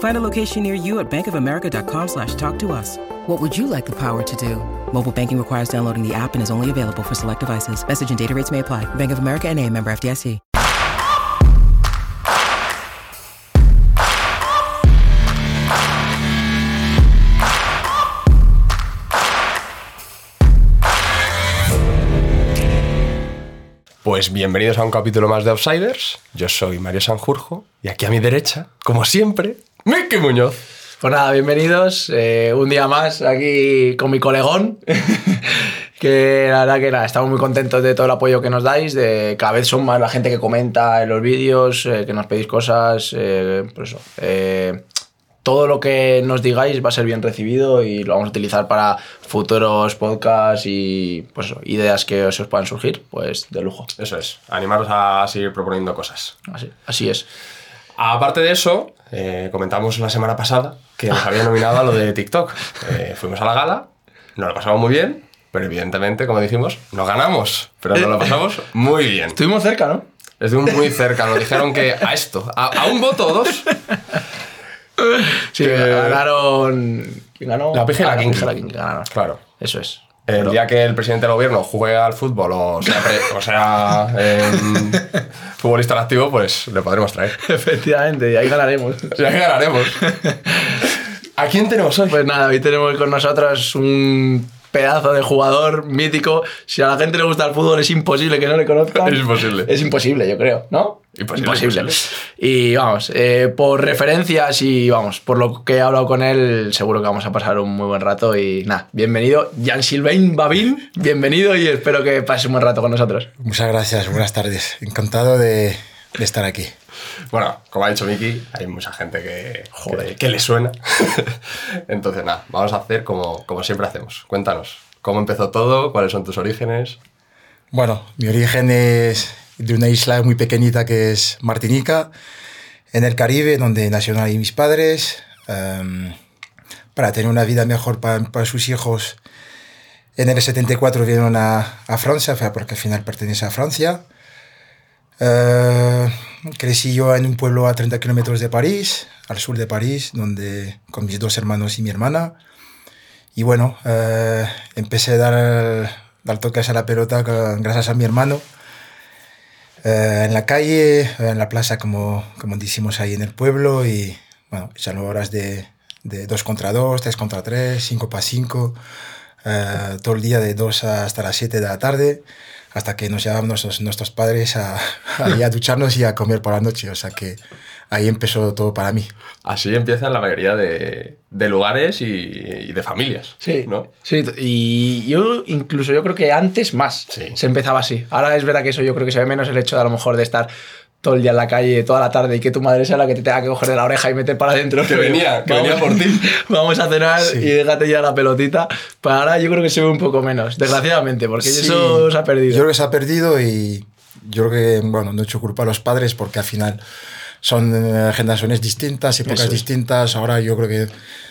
Find a location near you at bankofamerica.com slash talk to us. What would you like the power to do? Mobile banking requires downloading the app and is only available for select devices. Message and data rates may apply. Bank of America and a member FDIC. Pues bienvenidos a un capítulo más de Outsiders. Yo soy Mario Sanjurjo y aquí a mi derecha, como siempre, Miki Muñoz. Pues nada, bienvenidos. eh, un día más aquí con mi colegón. que la verdad que nada, estamos muy contentos de todo el apoyo que nos dais. De cada vez son más la gente que comenta en los vídeos, eh, que nos pedís cosas. eh, eso. eh, todo lo que nos digáis va a ser bien recibido y lo vamos a utilizar para futuros podcasts y pues eso, ideas que se os puedan surgir, pues de lujo. Eso es, animaros a seguir proponiendo cosas. Así, así es. Aparte de eso, eh, comentamos la semana pasada que nos había nominado a lo de TikTok. Eh, fuimos a la gala, nos lo pasamos muy bien, pero evidentemente, como dijimos, no ganamos, pero nos lo pasamos muy bien. Estuvimos cerca, ¿no? Estuvimos muy cerca, nos dijeron que a esto, a, a un voto o dos, Sí, Que- ganaron. ¿Quién ganó? La y la Kinky ganaron. claro. Eso es. El día que el presidente del gobierno juegue al fútbol o sea, pre- o sea em, futbolista en activo, pues le podremos traer. Efectivamente, y ahí ganaremos. Ya que ganaremos. ¿A quién tenemos hoy? Pues nada, hoy tenemos con nosotros un pedazo de jugador mítico. Si a la gente le gusta el fútbol, es imposible que no le conozcan. Es imposible. Es imposible, yo creo, ¿no? Imposible, Y vamos, eh, por referencias y vamos, por lo que he hablado con él, seguro que vamos a pasar un muy buen rato. Y nada, bienvenido, Jan Sylvain Babin, bienvenido y espero que pases un buen rato con nosotros. Muchas gracias, buenas tardes. Encantado de, de estar aquí. Bueno, como ha dicho Miki, hay mucha gente que, que, que le suena. Entonces, nada, vamos a hacer como, como siempre hacemos. Cuéntanos, ¿cómo empezó todo? ¿Cuáles son tus orígenes? Bueno, mi origen es de una isla muy pequeñita que es Martinica, en el Caribe, donde nacieron ahí mis padres. Em, para tener una vida mejor para, para sus hijos, en el 74 vinieron a, a Francia, porque al final pertenece a Francia. Eh, crecí yo en un pueblo a 30 kilómetros de París, al sur de París, donde con mis dos hermanos y mi hermana. Y bueno, eh, empecé a dar, dar toques a la pelota gracias a mi hermano. Eh, en la calle, en la plaza, como, como decimos ahí en el pueblo, y bueno, echando horas de, de 2 contra 2, 3 contra 3, 5 para 5, eh, todo el día de 2 hasta las 7 de la tarde, hasta que nos llevaban nuestros, nuestros padres a, a, ir a ducharnos y a comer por la noche. O sea que ahí empezó todo para mí. Así empiezan la mayoría de, de lugares y, y de familias. Sí, ¿no? sí, y yo incluso yo creo que antes más Sí. se empezaba así. Ahora es verdad que eso yo creo que se ve menos el hecho de a lo mejor de estar todo el día en la calle, toda la tarde y que tu madre sea la que te tenga que coger de la oreja y meter para adentro. Que venía, que venía por ti. Vamos a cenar Sí. y déjate ya la pelotita. Para ahora yo creo que se ve un poco menos, desgraciadamente, porque Sí, eso se ha perdido. Yo creo que se ha perdido y yo creo que, bueno, no he hecho culpa a los padres porque al final son eh, generaciones distintas, épocas es. distintas. Ahora yo creo que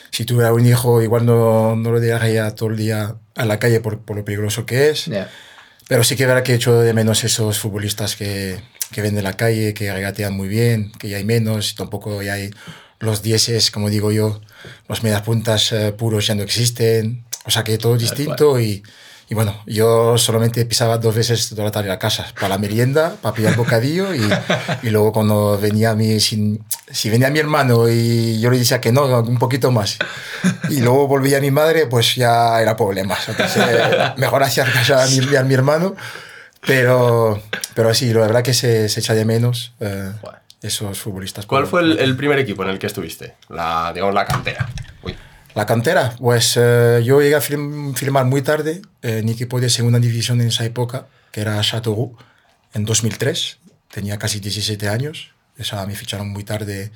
si tuviera un hijo igual no, no lo dejaría todo el día a la calle por, por lo peligroso que es. Pero sí que verá que echo de menos esos futbolistas que, que ven de la calle, que regatean muy bien, que ya hay menos, tampoco ya hay los dieces, como digo yo, los medias puntas eh, puros ya no existen. O sea que todo es distinto y, y bueno, yo solamente pisaba dos veces toda la tarde a casa, para la merienda, para pillar bocadillo y, y luego cuando venía mi, si, si venía mi hermano y yo le decía que no, un poquito más, y luego volvía mi madre, pues ya era problemas. Entonces, mejor hacía caso a mi, a mi hermano. Pero, pero sí, la verdad que se, se echa de menos eh, esos futbolistas. ¿Cuál fue el, el primer equipo en el que estuviste? La, digamos, la cantera. Uy. La cantera, pues eh, yo llegué a firmar muy tarde en equipo de segunda división en esa época, que era Châteauroux, en 2003. Tenía casi 17 años. Esa me ficharon muy tarde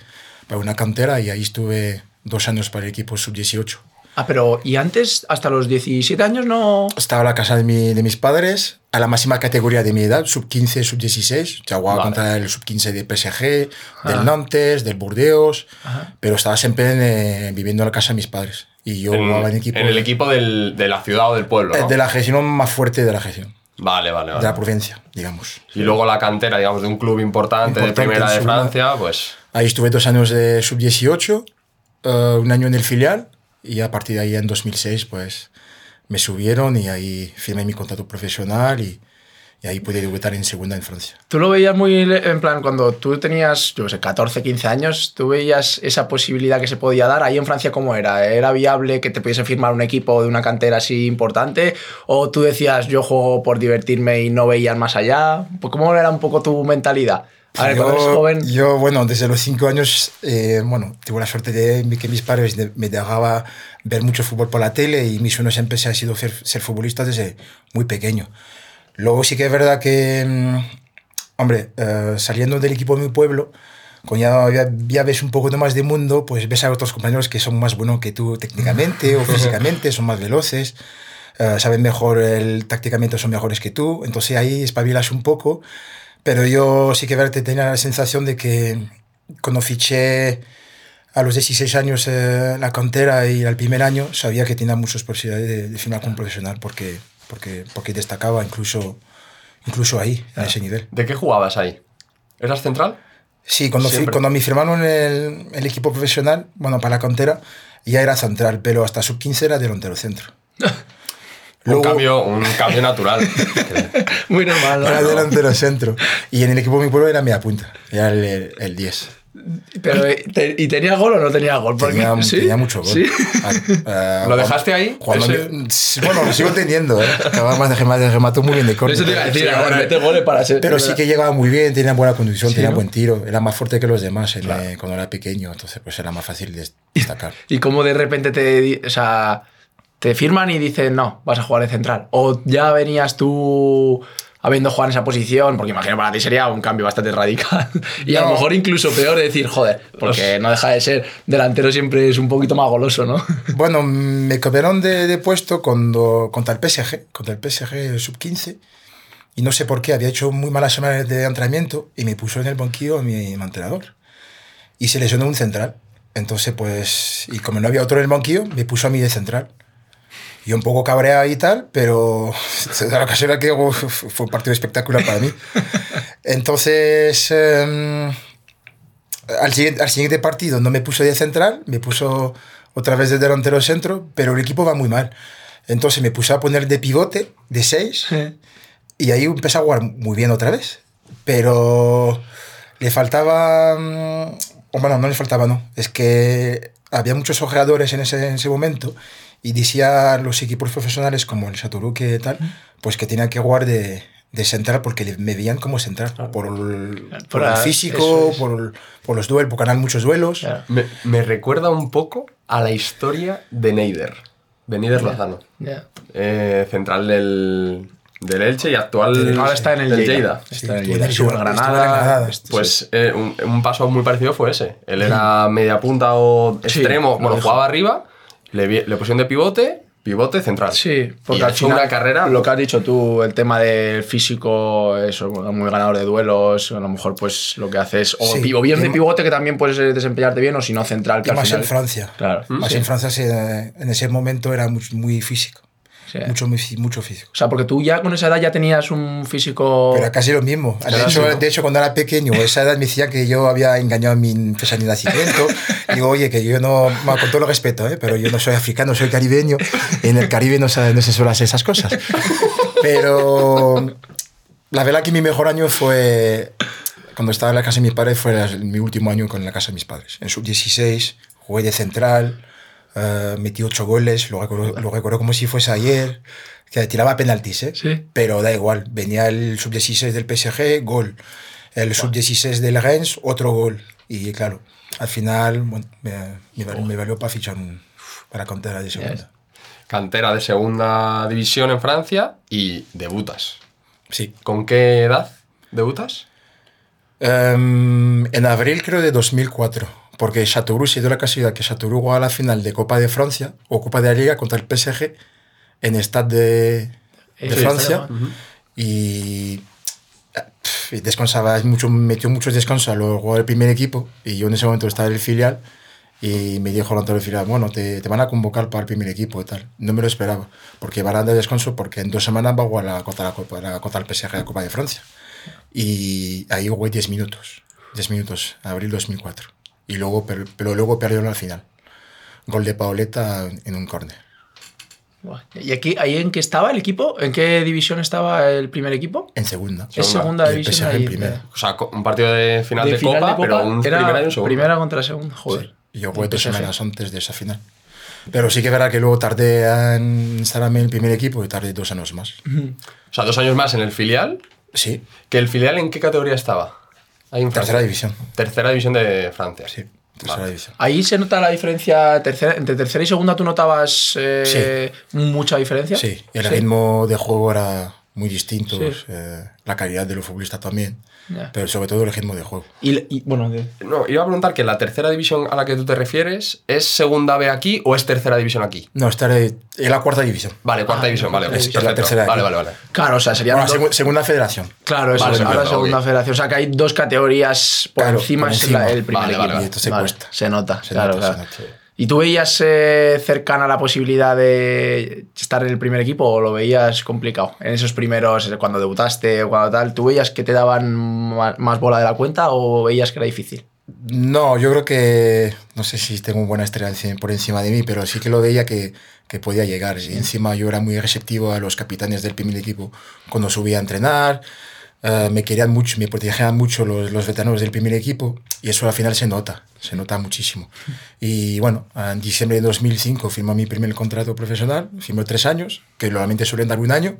para una cantera y ahí estuve dos años para el equipo sub-18. Ah, pero ¿y antes, hasta los 17 años, no...? Estaba en la casa de, mi- de mis padres, a la máxima categoría de mi edad, sub-15, sub-16. Ya jugaba Vale. contra el sub-15 de PSG, del Nantes, del Burdeos, pero estaba siempre en, eh, viviendo en la casa de mis padres. Y yo jugaba en equipo en el equipo del- de la ciudad o del pueblo, eh, ¿no? de la región más fuerte de la región, Vale, vale, de vale. la provincia, digamos. Y luego la cantera, digamos, de un club importante, Importante, de primera de. Francia, pues... Ahí estuve dos años de sub-18, eh, un año en el filial, y a partir de ahí en 2006 pues me subieron y ahí firmé mi contrato profesional y, y ahí pude debutar en segunda en Francia. Tú lo veías muy en plan, cuando tú tenías, yo qué sé, 14, 15 años, tú veías esa posibilidad que se podía dar. Ahí en Francia, ¿cómo era? ¿Era viable que te pudiese firmar un equipo de una cantera así importante? ¿O tú decías, yo juego por divertirme y no veías más allá? ¿Cómo era un poco tu mentalidad? A ver, cuando eres joven. yo, bueno, desde los cinco años, eh, bueno, tuve la suerte de que mis padres me dejaban ver mucho fútbol por la tele y mi sueño siempre ha sido ser, ser futbolista desde muy pequeño. Luego sí que es verdad que, mm, hombre, eh, saliendo del equipo de mi pueblo, cuando ya, ya, ya ves un poco de más de mundo, pues ves a otros compañeros que son más buenos que tú técnicamente o físicamente, son más veloces, eh, saben mejor, el, tácticamente son mejores que tú, entonces ahí espabilas un poco, pero yo sí que verte tenía la sensación de que cuando fiché a los 16 años eh, la cantera y al primer año, sabía que tenía muchas posibilidades de, de firmar como profesional porque, porque, porque destacaba incluso, incluso ahí, a ese nivel. ¿De qué jugabas ahí? ¿Eras central? Sí, cuando, Siempre. cuando me firmaron el, el equipo profesional, bueno, para la cantera, ya era central, pero hasta sub-15 era delantero centro. Un, Luego- cambio, un cambio natural. Muy normal, ¿no? Era delantero centro. Y en el equipo de mi pueblo era media punta, era el, el, el 10. Pero, ¿Y tenía gol o no tenía gol? Porque- Tenía, ¿sí? tenía mucho gol. Sí. Ah, ah, ¿Lo dejaste ahí? cuando Ese- bueno, lo sigo teniendo, ¿eh? Acababa de remate, remató muy bien de córner. Eso te iba a decir, Sí, a ver, hombre. mete goles para ser. Pero sí que llegaba muy bien, tenía buena conducción, Sí, tenía ¿no? buen tiro, era más fuerte que los demás en, eh, cuando era pequeño, entonces pues era más fácil de destacar. Y como de repente te, o sea, te firman y dicen, no, vas a jugar de central. O ya venías tú habiendo jugado en esa posición, porque imagino para ti sería un cambio bastante radical. Y a lo No. mejor incluso peor de decir, joder, porque no deja de ser delantero siempre es un poquito más goloso, ¿no? Bueno, me cambiaron de, de puesto cuando, contra el PSG, contra el PSG sub-15, y no sé por qué, había hecho muy malas semanas de entrenamiento y me puso en el banquillo mi, mi entrenador. Y se lesionó un central. Entonces, pues, y como no había otro en el banquillo, me puso a mí de central. Yo un poco cabreado y tal, pero la ocasión era que fue un partido espectacular para mí. Entonces, em, al, siguiente, al siguiente partido no me puso de central, me puso otra vez de delantero centro, pero el equipo va muy mal. Entonces me puse a poner de pivote, de 6, y ahí empecé a jugar muy bien otra vez. Pero le faltaba... o bueno, no le faltaba, no. Es que había muchos ojeadores en ese, en ese momento y decía a los equipos profesionales como el Satoru que tal, pues que tenía que jugar de, de central porque le- me veían como central. Por el, por Por el físico, es. por, el- por los duelos, porque ganan muchos duelos. Claro. Me, me recuerda un poco a la historia de Neider, de Neider Lozano. Ya. Eh, central del, del Elche y actual Ahora está en el del Lleida. Sí, Está en el Granada. Granada. Pues eh, un, un paso muy parecido fue ese. Él era media punta o Sí, extremo, lo bueno, jugaba arriba, le, le pusieron de pivote, pivote central. Sí, porque y ha al final, una carrera. Lo que has dicho tú, el tema del físico, eso, muy ganador de duelos, a lo mejor pues lo que haces, o, Sí, pi- o bien de pivote que también puedes eh, desempeñarte bien, o si no central, que Y al más final. en Francia. Claro. Más sí, en Francia en ese momento era muy, muy físico. Sí. Mucho, mucho físico. O sea, porque tú ya con esa edad ya tenías un físico. Pero casi lo mismo. De hecho, de hecho, cuando era pequeño, esa edad me decían que yo había engañado a mi fecha de nacimiento. Digo, oye, que yo no, con todo lo respeto, ¿eh? pero yo no soy africano, soy caribeño. En el Caribe no se, no se suele hacer esas cosas. Pero la verdad que mi mejor año fue cuando estaba en la casa de mis padres, fue mi último año con la casa de mis padres. En sub-16 jugué de central, eh, metí ocho goles, lo recuerdo, lo recuerdo como si fuese ayer, que tiraba penaltis, ¿eh? Sí. Pero da igual, venía el sub-16 del PSG, gol. El sub-16 del Rennes, otro gol. Y claro, al final bueno, me, me valió, me valió para fichar un- para cantera de segunda. Cantera de segunda división en Francia y debutas. Sí. ¿Con qué edad debutas? Em, en abril creo de 2004, porque Chateauroux se dio la casualidad que Chateauroux jugaba la final de Copa de Francia o Copa de la Liga contra el PSG en Stade de, de Sí, Francia y y descansaba mucho, metió muchos descansos a los jugadores del primer equipo y yo en ese momento estaba en el filial y me dijo el del filial, bueno, te, te van a convocar para el primer equipo y tal. No me lo esperaba, porque van a dar descanso porque en dos semanas va a jugar la, contra, la, Copa- la, contra el PSG la Copa de Francia. Y ahí jugué 10 minutos, 10 minutos, abril 2004. Y luego, per- pero luego perdieron la final. Gol de Paoletta en un córner. ¿Y aquí, ahí en qué estaba el equipo? ¿En qué división estaba el primer equipo? En segunda. Es segunda el división. En primera. O sea, un partido de final de, final copa, pero un era primera y un segundo. Primera contra segunda, joder. Y yo jugué dos semanas antes de esa final. Pero sí que verá que luego tardé en instalarme en el primer equipo y tardé dos años más. O sea, dos años más en el filial. Sí, ¿Que el filial en qué categoría estaba? Ahí en tercera división. Tercera división de Francia. Sí, tercera Vale. división. Ahí se nota la diferencia tercera, entre tercera y segunda. ¿Tú notabas eh, mucha diferencia? Sí, el ritmo de juego era muy distinto, Sí. eh, la calidad de los futbolistas también, Pero sobre todo el ritmo de juego. Y, y, bueno, de- No, iba a preguntar que la tercera división a la que tú te refieres es segunda B aquí o es tercera división aquí. No, estaré en la cuarta división. Vale, cuarta Ah, división, vale. es- es la tercera Vale, aquí. vale, vale. claro, o sea, serían Bueno, dos- segu- segunda federación. Claro, eso Vale, es, ahora segunda federación. O sea, que hay dos categorías por Claro, encima, es el primer Vale, equipo. vale, vale. Y esto se cuesta. Se nota, Se claro, nota, claro. se nota. ¿Y tú veías eh, cercana la posibilidad de estar en el primer equipo o lo veías complicado? En esos primeros, eh, cuando debutaste o cuando tal, ¿tú veías que te daban más bola de la cuenta o veías que era difícil? No, yo creo que, no sé si tengo buena estrella por encima de mí, pero sí que lo veía que, que podía llegar. Y encima yo era muy receptivo a los capitanes del primer equipo cuando subía a entrenar. Eh, me querían mucho, me protegían mucho los, los veteranos del primer equipo y eso al final se nota, se nota muchísimo. Y bueno, en diciembre de 2005 firmé mi primer contrato profesional, firmé tres años, que normalmente suelen dar un año,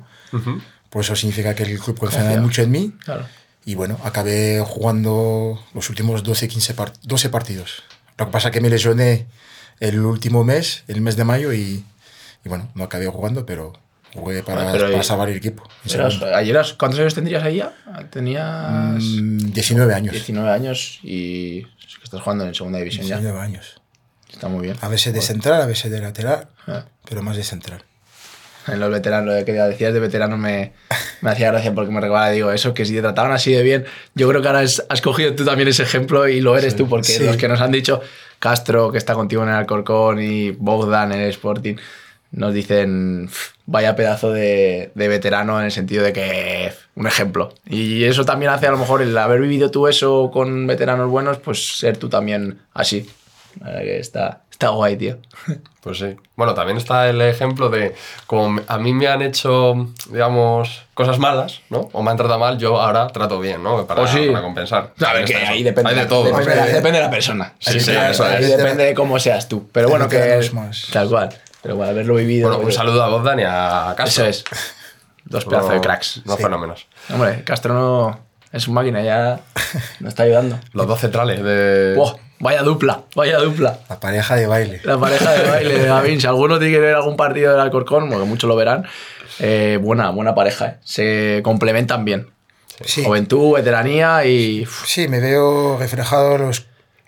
por eso significa que el club Confía. mucho en mí. Claro. Y bueno, acabé jugando los últimos 12, 15 par- 12 partidos. Lo que pasa es que me lesioné el último mes, el mes de mayo, y, y bueno, no acabé jugando, pero jugué para, pero para salvar el equipo. Eras- eras- ¿Cuántos años tendrías ahí ya? Tenías Mm, 19 años. 19 años y es que estás jugando en segunda división ya. 19 años. Está muy bien. A veces de central, a veces de lateral, Ah. pero más de central. En los veteranos, lo que decías de veteranos me, me hacía gracia porque me recuerda, digo, eso, que si te trataban así de bien, yo creo que ahora has, has cogido tú también ese ejemplo y lo eres tú, porque Sí. los que nos han dicho, Castro, que está contigo en el Alcorcón, y Bogdan en el Sporting, nos dicen, "Pf, vaya pedazo de, de veterano en el sentido de que, un ejemplo. Y eso también hace a lo mejor el haber vivido tú eso con veteranos buenos, pues ser tú también así. Está, está guay, tío. Pues sí. Bueno, también está el ejemplo de como a mí me han hecho, digamos, cosas malas, ¿no? O me han tratado mal, yo ahora trato bien, ¿no? Para, O sí. para compensar. A ver, que ahí depende, Hay de todo. depende, de la, Hombre, depende de la persona. Sí, sí, ahí, eso ahí es. depende de cómo seas tú. Pero bueno, que más. tal cual. Pero bueno, haberlo vivido. Bueno, un saludo a Bogdan y a Castro. Eso es. Dos pedazos de cracks. No Sí. fenómenos. Hombre, Castro no es un máquina, ya nos está ayudando. Los dos centrales de... Buah, vaya dupla, vaya dupla. La pareja de baile. La pareja de baile de Gavín. Si alguno tiene que ver algún partido del Alcorcón, porque muchos lo verán, eh, buena, buena pareja. eh. Se complementan bien. Sí. Juventud, veteranía y. Sí, me veo reflejado los,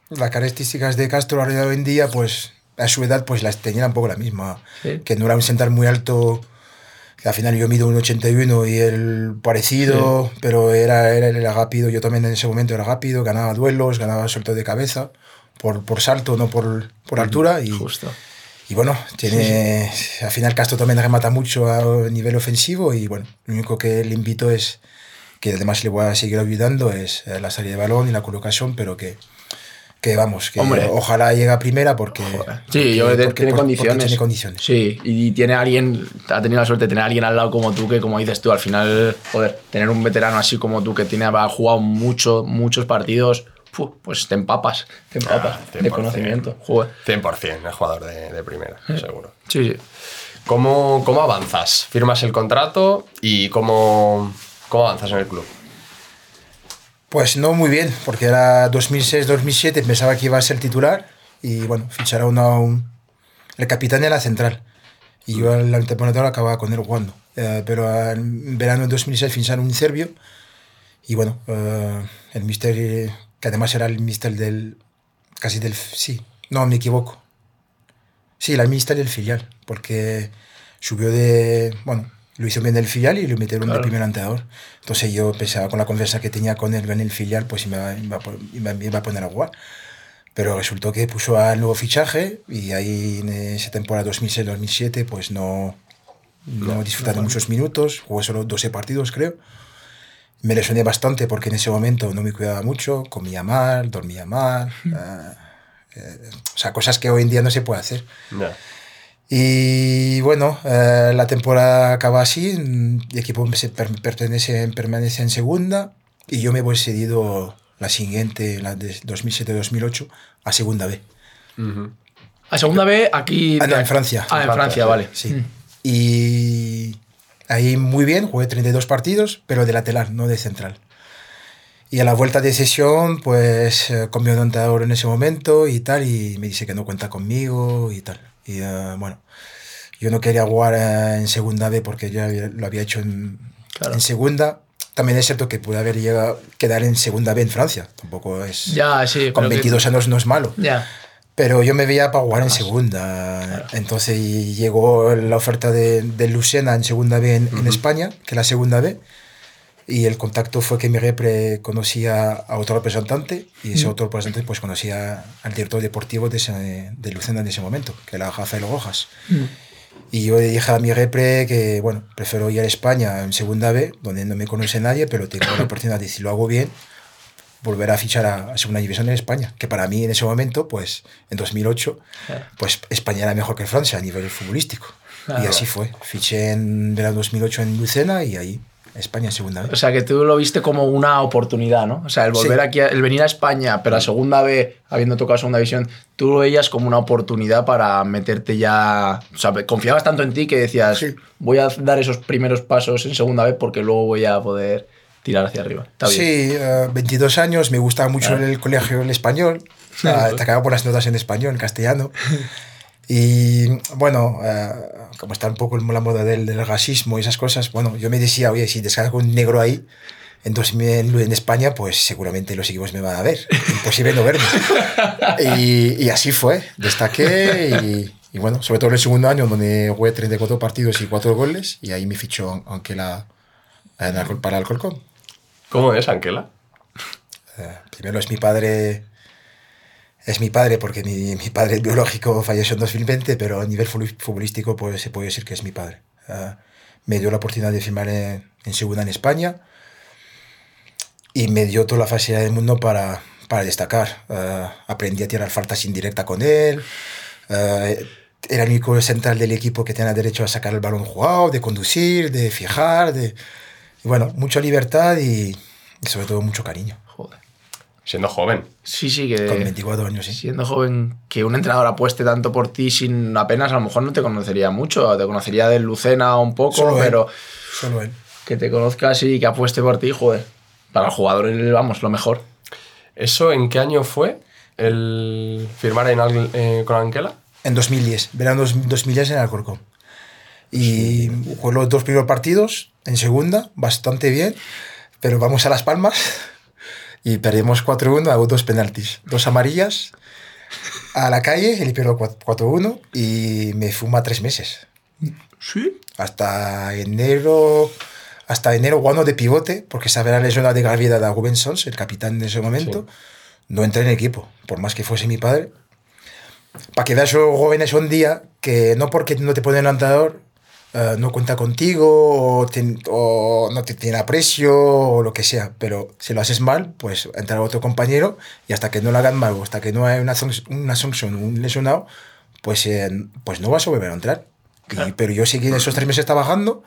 las características de Castro a día de hoy en día, pues a su edad pues las tenía un poco la misma. Sí. Que no era un central muy alto, que al final yo mido un 81 y él parecido, pero era, era, era rápido, yo también en ese momento era rápido, ganaba duelos, ganaba suelto de cabeza, por, por salto, no por, por altura. Y, justo. y bueno, tiene, al final Castro también remata mucho a nivel ofensivo y bueno, lo único que le invito es, que además le voy a seguir ayudando, es eh, la salida de balón y la colocación, pero que, que vamos, que Hombre. ojalá llegue a primera porque... Sí, yo porque- creo que porque- tiene porque condiciones. tiene condiciones. Sí, y tiene alguien, ha tenido la suerte de tener a alguien al lado como tú, que como dices tú, al final, joder, tener un veterano así como tú que tiene, ha jugado mucho, muchos partidos, pues te empapas, te empapas Ah, de 100%. conocimiento. Joder. 100% el jugador de, de primera, seguro. Sí, sí. ¿Cómo, ¿Cómo avanzas? ¿Firmas el contrato y cómo, cómo avanzas en el club? Pues no muy bien, porque era 2006-2007, pensaba que iba a ser titular y bueno, fichar a uno, un, el capitán de la central. Y yo la temporada acababa con él jugando. Eh, pero en verano de 2006 ficharon un serbio y bueno, eh, el mister, que además era el mister del, casi del, sí, no, me equivoco. Sí, el mister del filial, porque subió de, bueno, lo hizo bien del filial y lo metieron de primer anteador. Entonces yo pensaba con la conversa que tenía con él en el filial, pues iba, iba, iba, iba a poner a jugar. Pero resultó que puso al nuevo fichaje y ahí en esa temporada 2006-2007 pues no, no disfruté de muchos minutos, jugué solo 12 partidos creo. Me lesioné bastante porque en ese momento no me cuidaba mucho, comía mal, dormía mal. Uh, eh, o sea, cosas que hoy en día no se puede hacer. Y bueno, eh, la temporada acaba así, el equipo se per- pertenece, permanece en segunda y yo me voy cedido la siguiente, la de 2007-2008, a segunda B. A segunda B, aquí. Ah, no, en Francia. Ah, en Francia, Francia, vale. Sí. Y ahí muy bien, jugué 32 partidos, pero de lateral, no de central. Y a la vuelta de sesión, pues eh, cambió de entrenador en ese momento y tal, y me dice que no cuenta conmigo y tal. Y eh, bueno, yo no quería jugar eh, en segunda B porque ya lo había hecho en, Claro. en segunda. También es cierto que pude haber llegado quedar en segunda B en Francia. Tampoco es. Ya, sí. con pero que- 22 años no es malo. Ya. Pero yo me veía para jugar en segunda. Entonces llegó la oferta de, de Lucena en segunda B en, en España, que es la segunda B. Y el contacto fue que mi repre conocía a otro representante y ese otro representante pues conocía al director deportivo de, ese- de Lucena en ese momento, que era Rafael Rojas. Y yo le dije a mi repre que, bueno, prefiero ir a España en segunda B, donde no me conoce nadie, pero tengo la oportunidad de, si lo hago bien, volver a fichar a, a segunda división en España. Que para mí en ese momento, pues en 2008, pues España era mejor que Francia a nivel futbolístico. Y así fue. Fiché en verano 2008 en Lucena y ahí España segunda B. O sea, que tú lo viste como una oportunidad, ¿no? O sea, el volver Sí. aquí, el venir a España, pero a segunda B, habiendo tocado segunda división, tú lo veías como una oportunidad para meterte ya. O sea, confiabas tanto en ti que decías, Sí. voy a dar esos primeros pasos en segunda B porque luego voy a poder tirar hacia arriba. Está bien. Sí, eh, 22 años, me gustaba mucho Claro. el colegio el español, uh, acababa por las notas en español, en castellano. Y bueno, eh, como está un poco la moda del, del racismo y esas cosas, bueno, yo me decía, oye, si descargo un negro ahí en, 2000 en, España, pues seguramente los equipos me van a ver. Imposible no verme. y, y así fue, destaqué y, y bueno, sobre todo en el segundo año, donde jugué 34 partidos y 4 goles, y ahí me fichó aunque la, para Alcorcón. ¿Cómo es, Anquela? Eh, primero es mi padre, es mi padre porque mi, mi padre biológico falleció en 2020, pero a nivel fu- futbolístico pues, se puede decir que es mi padre. Eh, me dio la oportunidad de firmar en, en segunda en España y me dio toda la facilidad del mundo para, para destacar. Eh, aprendí a tirar faltas indirectas con él. Eh, era el único central del equipo que tenía derecho a sacar el balón jugado, de conducir, de fijar, de... Y bueno, mucha libertad y sobre todo mucho cariño. Siendo joven. Sí, sí, que. Con 24 años, sí. Siendo joven, que un entrenador apueste tanto por ti sin apenas, a lo mejor no te conocería mucho, te conocería de Lucena un poco, Solo él. pero Solo él. que te conozcas y que apueste por ti, joder. Para el jugador, vamos, lo mejor. ¿Eso en qué año fue? ¿El firmar en Al- eh, con Anquela? En 2010, verano dos- 2010 en Alcorcón. Y jugué los dos primeros partidos en segunda, bastante bien, pero vamos a Las Palmas y perdimos 4-1, hago dos penaltis, dos amarillas a la calle, el pierdo 4-1 y me fuma tres meses. Sí. Hasta enero, hasta enero jugando de pivote, porque estaba la lesión de gravedad de Rubén Sons, el capitán de ese momento. No entré en equipo, por más que fuese mi padre. Para que veas jóvenes un día que no porque no te ponen entrenador, eh, no cuenta contigo o, te- o no te tiene aprecio o lo que sea, pero si lo haces mal, pues entra otro compañero y hasta que no lo hagan mal o hasta que no hay una, una sanción, un lesionado, pues, eh, pues no vas a volver a entrar. Y- pero yo seguí esos tres meses trabajando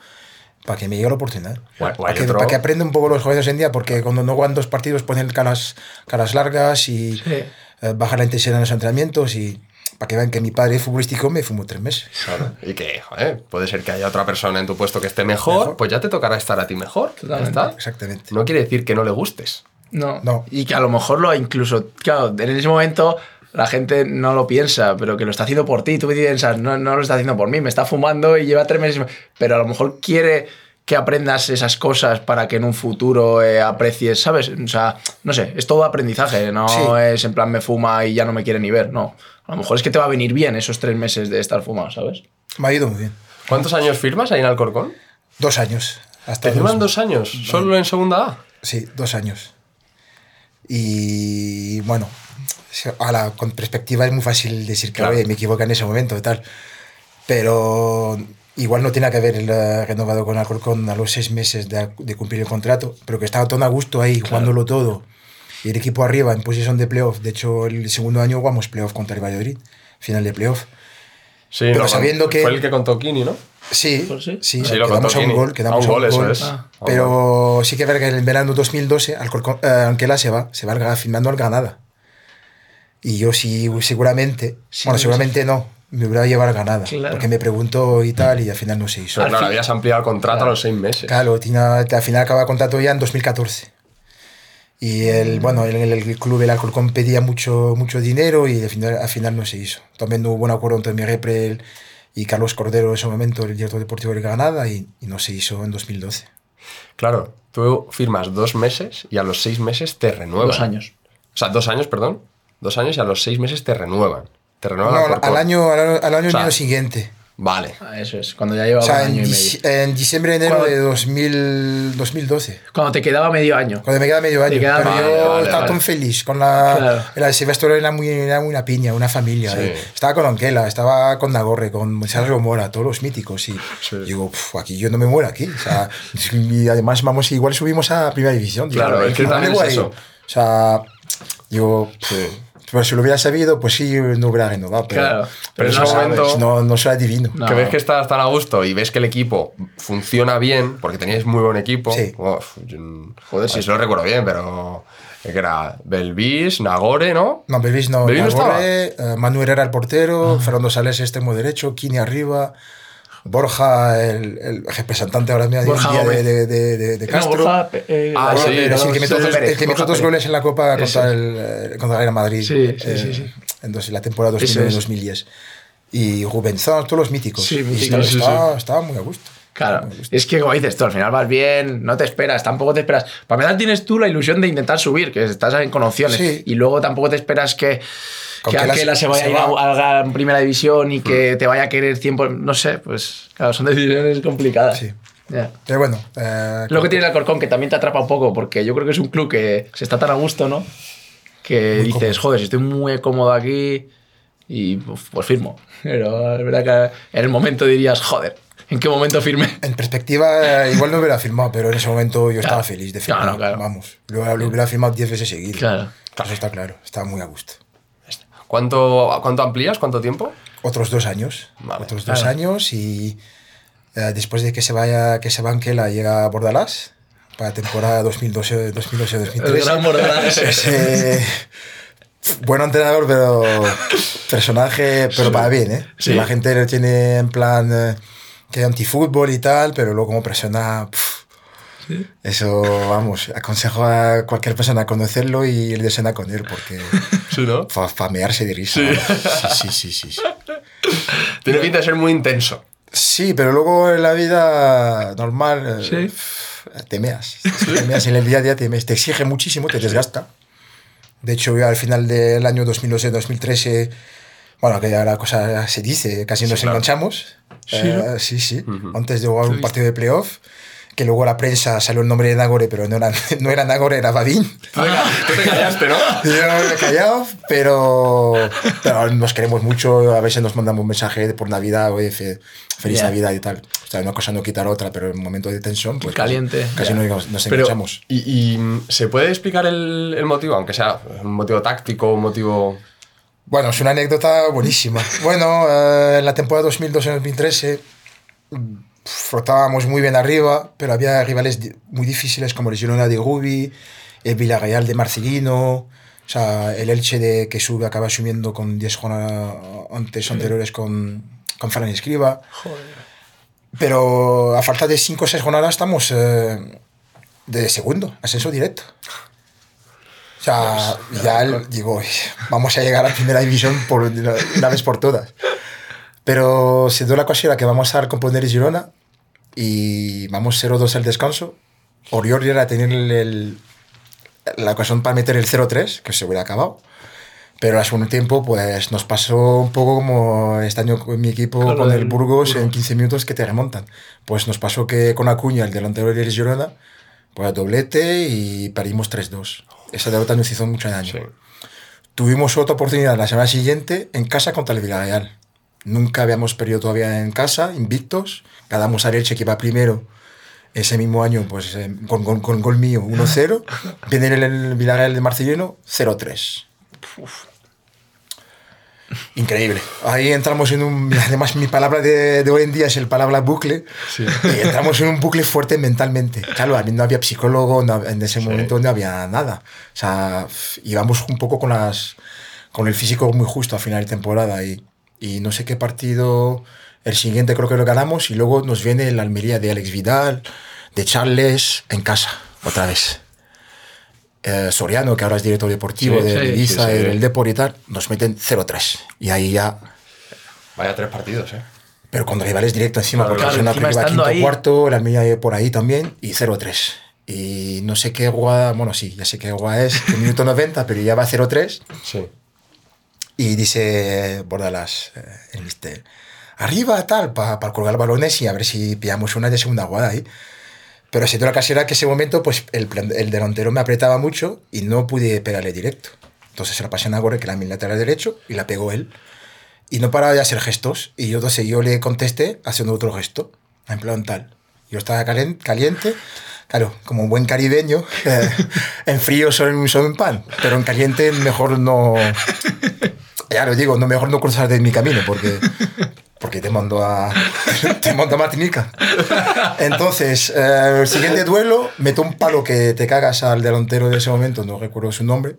para que me llegue la oportunidad. Para que, otro- para que aprenda un poco los jóvenes hoy en día, porque cuando no juegan dos partidos ponen caras, caras largas y Sí. eh, bajar la intensidad en los entrenamientos y para que vean que mi padre futbolístico me fumó tres meses. Claro. Y que, joder, puede ser que haya otra persona en tu puesto que esté mejor, Mejor. pues ya te tocará estar a ti mejor. Totalmente. está. Exactamente. No quiere decir que no le gustes. No. No. Y que a lo mejor lo incluso, claro, en ese momento la gente no lo piensa, pero que lo está haciendo por ti. Tú piensas, no, no lo está haciendo por mí, me está fumando y lleva tres meses. Pero a lo mejor quiere que aprendas esas cosas para que en un futuro eh, aprecies, ¿sabes? O sea, no sé, es todo aprendizaje, no Sí. es en plan me fuma y ya no me quiere ni ver, no. A lo mejor es que te va a venir bien esos tres meses de estar fumado, ¿sabes? Me ha ido muy bien. ¿Cuántos años firmas ahí en Alcorcón? Dos años. Hasta ¿Te firman dos años? ¿Solo en segunda A? Sí, dos años. Y bueno, se- ahora con perspectiva es muy fácil decir que Claro. "Oye, me equivoqué en ese momento y tal. Pero igual no tiene que haber eh, renovado con Alcorcón a los seis meses de, de cumplir el contrato, pero que estaba tan a gusto ahí, jugándolo todo. Y el equipo arriba en posición de playoff. De hecho, el segundo año jugamos playoff contra el Valladolid, final de playoff. Sí, Pero no, sabiendo que- Fue el que contó Kini, ¿no? Sí, Pues sí. sí, quedamos a un Kini. gol, quedamos A un a gol, eso es. Ah. A. Pero sí que es verdad que en el verano 2012, Alcorcón, eh, Anquela se va, se va al- firmando al Granada. Y yo sí, seguramente, Sí, bueno, sí. seguramente no, me hubiera llevado al Granada. Claro. Porque me preguntó y tal, y al final no se hizo. Pero Al claro, habías ampliado el contrato Claro. a los seis meses. Claro, tenía- al final acaba contrato ya en 2014. Y el, bueno, el, el- el club, el Alcorcón pedía mucho, mucho dinero y al final, al final no se hizo. También no hubo un acuerdo entre mi repre y Carlos Cordero en ese momento, el director deportivo del Granada, y, y no se hizo en 2012. Claro, tú firmas dos meses y a los seis meses te renuevan. Dos años. O sea, dos años, perdón. Dos años y a los seis meses te renuevan. Te renuevan No, al año, al, año- al año O sea, año siguiente. Vale. Ah, Eso es, cuando ya llevaba O sea, un en, año y dic- medio. en diciembre, enero Cuando- de 2000, 2012. Cuando te quedaba medio año. Cuando me queda medio año. quedaba pero medio yo vale, estaba vale. tan feliz con la... Claro. La Silvestre era muy, era muy una piña, una familia. Sí. eh. Estaba con Anquela, estaba con Nagorre, con Sergio Mora, todos los míticos. Y Sí. digo, "Puf, aquí yo no me muero aquí. O sea, y además, vamos, igual subimos a Primera División. Digo, Claro, es que "No me también es voy". eso. O sea, digo, "Puf, pero si lo hubiera sabido, pues sí, no hubiera renovado. Pero, Claro, pero en no ese sabes, momento- No, no soy adivino. No. Que ves que estás tan a gusto y ves que el equipo funciona bien, porque teníais muy buen equipo. Sí. Uf, yo- Joder, si sí. lo recuerdo bien, pero. Que era Belvis, Nagore, ¿no? No, Belvis no. ¿Belvis no estaba? Eh, Manu Herrera el portero, Fernando Sales extremo derecho, Kini arriba, Borja el, el representante ahora mismo Borja de, Gómez. de, de, de- de No, Castro. Borja, eh, Ah, Borja sí, el que metió sí, dos- Pérez, el que metió Borja dos Pérez. goles en la Copa contra el, eh, contra el Real Madrid. Sí, sí, eh, sí, sí. Entonces, la temporada Ese es. 2009-2010. Y Rubén todos los míticos. Sí, Y míticos, sí, estaba, estaba muy a gusto. Claro, es que como dices tú, al final vas bien, no te esperas, tampoco te esperas. Para empezar tienes tú la ilusión de intentar subir, que estás en con opciones, Sí. y luego tampoco te esperas que, que que Aquela se vaya se a ir a, la primera división y que te vaya a querer tiempo, no sé, pues claro, son decisiones complicadas. Sí. Ya. Pero bueno. eh, Lo que tiene el Alcorcón, que también te atrapa un poco, porque yo creo que es un club que se está tan a gusto, ¿no? Que Muy dices, cómodo. joder, si estoy muy cómodo aquí y pues, pues firmo. Pero es verdad que en el momento dirías, joder, ¿en qué momento firmé? En perspectiva, igual no hubiera firmado, pero en ese momento yo estaba feliz de firmar. Claro, claro. Vamos, lo, lo hubiera firmado 10 veces seguido. Claro. Eso está claro, estaba muy a gusto. ¿Cuánto, ¿Cuánto amplías? ¿Cuánto tiempo? Otros dos años. Vale, otros dos años y eh, después de que se vaya, que se va Anquela, llega a Bordalás para temporada 2012 2012-2013. El gran Bordalás. Es, eh, buen entrenador, pero personaje, pero para bien, ¿eh? Sí. La gente le tiene en plan eh, que antifútbol y tal, pero luego como persona... pf, Eso, vamos, aconsejo a cualquier persona a conocerlo y ir de cena con él, porque Sí, ¿no? para famearse de risa. Sí. Sí, sí, sí, sí. Tiene pinta de ser muy intenso. Sí, pero luego en la vida normal eh, Sí. te meas. Te meas en el día a día, te, meas. te exige muchísimo, te desgasta. De hecho, al final del año 2012-2013, bueno, que ya la cosa se dice, casi nos claro. enganchamos. Sí, Eh, ¿no? sí, sí. Antes de jugar un partido de playoff, que luego la prensa salió el nombre de Nagore, pero no era, no era Nagore, era Babín. Tú te callaste, ¿no? Yo me he callado, pero, pero nos queremos mucho. A veces nos mandamos un mensaje por Navidad, oye, fe- feliz. Navidad y tal. O sea, una cosa no quita la otra, pero en un momento de tensión, pues Caliente, casi no nos, nos Pero, enganchamos. y, y, mm, se puede explicar el, el motivo? Aunque sea un motivo táctico, un motivo... Bueno, es una anécdota buenísima. Bueno, eh, en la temporada 2012-2013 mm, frotábamos muy bien arriba, pero había rivales muy difíciles como el Girona de Rubi, el Villarreal de Marcelino, sea, el Elche de que sube acaba subiendo con 10 jornadas antes anteriores con, con Fran Escriba. Pero a falta de 5 o 6 jornadas estamos eh, de segundo, ascenso directo. O sea, ya el- digo, vamos a llegar a primera división por una una vez por todas. Pero se dio la cosilla que vamos a componer Girona y vamos 0-2 al descanso. Oriol era tener el- el- la ocasión para meter el 0-3, que se hubiera acabado. Pero al segundo tiempo, pues nos pasó un poco como este año con mi equipo, Con lo con el del Burgos, en Burgos. 15 minutos que te remontan. Pues nos pasó que con Acuña, el delantero del Girona, pues doblete y perdimos 3-2. Esa derrota nos hizo mucho daño. Sí. Tuvimos otra oportunidad la semana siguiente en casa contra el Villarreal. Nunca habíamos perdido todavía en casa, invictos. Ganamos a Elche, que iba primero ese mismo año, pues eh, con, con, con gol mío, 1-0. Viene el, el Villarreal de Marcelino, 0-3. Increíble. Ahí entramos en un... Además, mi palabra de, de hoy en día es el palabra bucle. Y entramos en un bucle fuerte mentalmente. Claro, a mí no había psicólogo, no- en ese momento no había nada. O sea, íbamos un poco con, las, con el físico muy justo a final de temporada. Y, y no sé qué partido... El siguiente creo que lo ganamos y luego nos viene el Almería de Alex Vidal, de Charles, en casa, otra vez. Eh, Soriano, que ahora es director deportivo Sí, de sí, Ibiza sí, sí. y del Depor y tal, nos meten 0-3. Y ahí ya Vaya tres partidos, ¿eh? pero con rivales directos encima, Claro, porque claro, encima iba estando quinto ahí. cuarto, el Almería por ahí también, y 0-3. Y no sé qué jugada, bueno, sí, ya sé qué jugada es, el minuto 90, pero ya va 0-3. Sí. Y dice Bordalas, eh, el mister, arriba tal, para colgar balones y a ver si pillamos una de segunda jugada ahí. Pero se dio la casera que ese momento, pues el, el delantero me apretaba mucho y no pude pegarle directo. Entonces se la pasé a Nagore, que era mi lateral derecho, y la pegó él. Y no paraba de hacer gestos. Y yo, entonces, yo le contesté haciendo otro gesto, en plan tal. Yo estaba caliente, claro, como un buen caribeño, en frío soy, un- soy un pan, pero en caliente mejor no... Ya lo digo, no mejor no cruzar de mi camino, porque, porque te mando a, te mando a Martinica. Entonces, eh, el siguiente duelo, meto un palo que te cagas al delantero de ese momento, no recuerdo su nombre,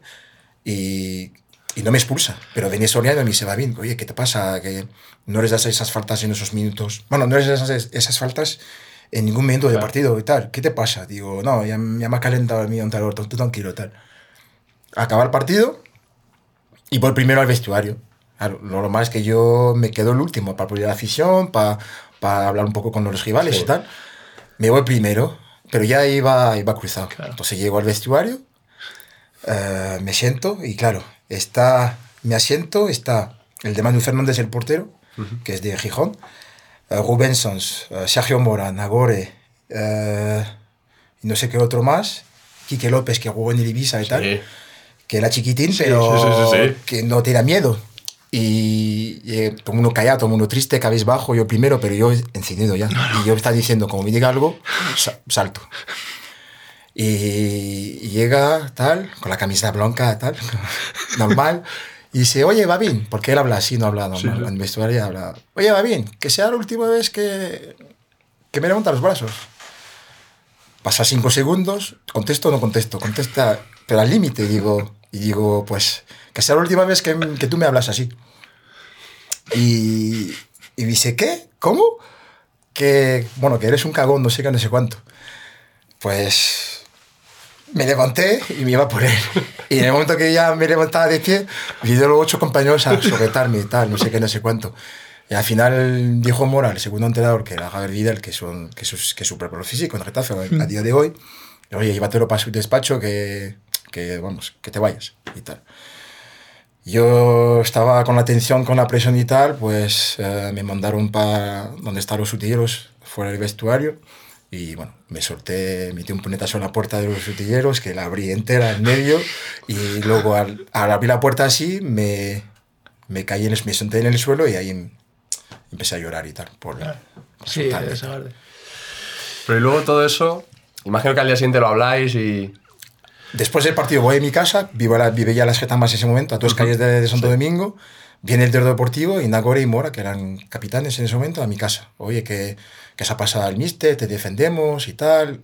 y, y no me expulsa. Pero venía Soriano y me dice, va bien, oye, ¿qué te pasa? Que no les das esas faltas en esos minutos. Bueno, no les das esas, faltas en ningún momento del partido y tal. ¿Qué te pasa? Digo, no, ya, ya me ha calentado el mío, tal, tú tranquilo, tal. Acaba el partido y voy primero al vestuario. Claro, lo normal es que yo me quedo el último para apoyar a la afición, para, para hablar un poco con los rivales Sí. y tal. Me voy primero, pero ya iba, iba cruzado. Entonces llego al vestuario, eh, me siento y claro, está mi asiento, está el de Manu Fernández, el portero, que es de Gijón, Rubensons, eh, Sergio Mora, Nagore, y no sé qué otro más, Quique López, que jugó en el Ibiza y tal. Que era chiquitín, pero sí, sí, sí, sí. que no te da miedo. Y, y, eh, todo el mundo callado, todo el mundo triste, cabizbajo, yo primero, pero yo encendido ya. Y yo estaba diciendo, como me diga algo, sa- salto. Y, y llega tal, con la camisa blanca, tal, normal. Y dice, oye, va bien, porque él habla así, no habla normal. En vestuario habla, oye, va bien, que sea la última vez que, que me levanta los brazos. Pasa cinco segundos, contesto o no contesto, contesta, pero al límite, digo, y digo, pues, que sea la última vez que, que tú me hablas así. Y, y dice, ¿qué? ¿Cómo? Que, bueno, que eres un cagón, no sé qué, no sé cuánto. Pues me levanté y me iba por él. Y en el momento que ya me levantaba de pie, vino los ocho compañeros a sujetarme y tal, no sé qué, no sé cuánto. Y al final dijo Mora, el segundo entrenador, que era Javier Vidal, que, son, que, es, que su preparador físico en Getafe a día de hoy, oye, llévatelo para su despacho, que, que, vamos, que te vayas y tal. Yo estaba con la tensión, con la presión y tal, pues eh, me mandaron para donde están los utilleros, fuera del vestuario, y bueno, me solté, metí un puñetazo en la puerta de los utilleros, que la abrí entera en medio, y luego al, al abrir la puerta así, me, me caí, en el, me senté en el suelo y ahí em- empecé a llorar y tal. Por, por Sí, soltarme. esa. Pero y luego todo eso, imagino que al día siguiente lo habláis y... Después del partido voy a mi casa, vivo la, vive ya las Getamas en ese momento, a dos calles de, de Santo Domingo, viene el director deportivo y Nagore y Mora, que eran capitanes en ese momento, a mi casa. Oye, que, que se ha pasado al mister, te defendemos y tal,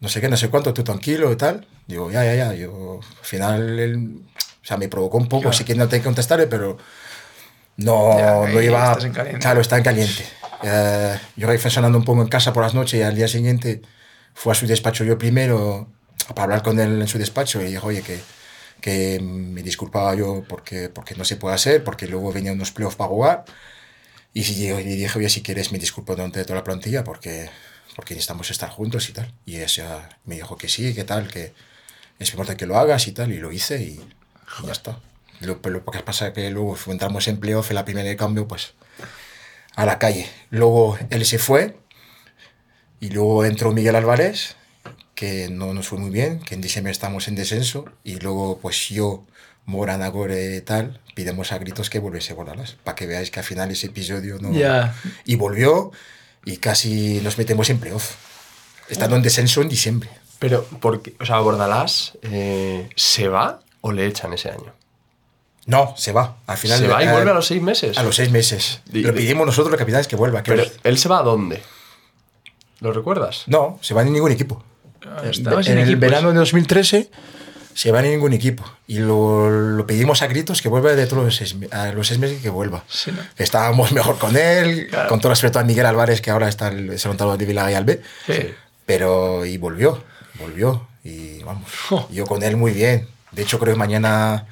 no sé qué, no sé cuánto, tú tranquilo y tal. Digo, ya, ya, ya, yo al final el- sea, me provocó un poco, sí que no tengo que contestarle, pero no, Ya, no iba... estás en caliente. Claro, está en caliente. Eh, yo reflexionando un poco en casa por las noches y al día siguiente fue a su despacho yo primero para hablar con él en su despacho y dijo, oye, que, que me disculpaba yo porque, porque no se puede hacer, porque luego venían unos playoffs para jugar. Y, si, y dije, oye, si quieres me disculpo delante de toda la plantilla porque, porque necesitamos estar juntos y tal. Y ella me dijo que sí, que tal, que es importante que lo hagas y tal. Y lo hice y, y ya está. Lo, lo que pasa es que luego entramos en playoff en la primera de cambio, pues a la calle. Luego él se fue y luego entró Miguel Álvarez, que no nos fue muy bien, que en diciembre estamos en descenso y luego pues yo, Mora, Nagore y tal, pidemos a gritos que volviese Bolalas, para que veáis que al final ese episodio no... Ya. Y volvió y casi nos metemos en playoff, estando en descenso en diciembre. Pero, ¿por qué? O sea, Bordalás eh, ¿se va o le echan ese año? No, se va. Al final ¿Se va y eh, vuelve a los seis meses? A los seis meses. Y- Lo pedimos nosotros, los capitanes, que vuelva. Que Pero, ¿él se va a dónde? ¿Lo recuerdas? No, se va en ningún equipo. Estabas en en el verano de 2013 se va en ningún equipo. Y lo, lo pedimos a gritos que vuelva de todos los seis, a los seis meses que vuelva. Sí, ¿no? Estábamos mejor con él, Claro. con todo respeto a Miguel Álvarez, que ahora está el salón de Villarreal B. Sí. Pero, y volvió, volvió. Y vamos, Jo. yo con él muy bien. De hecho, creo que mañana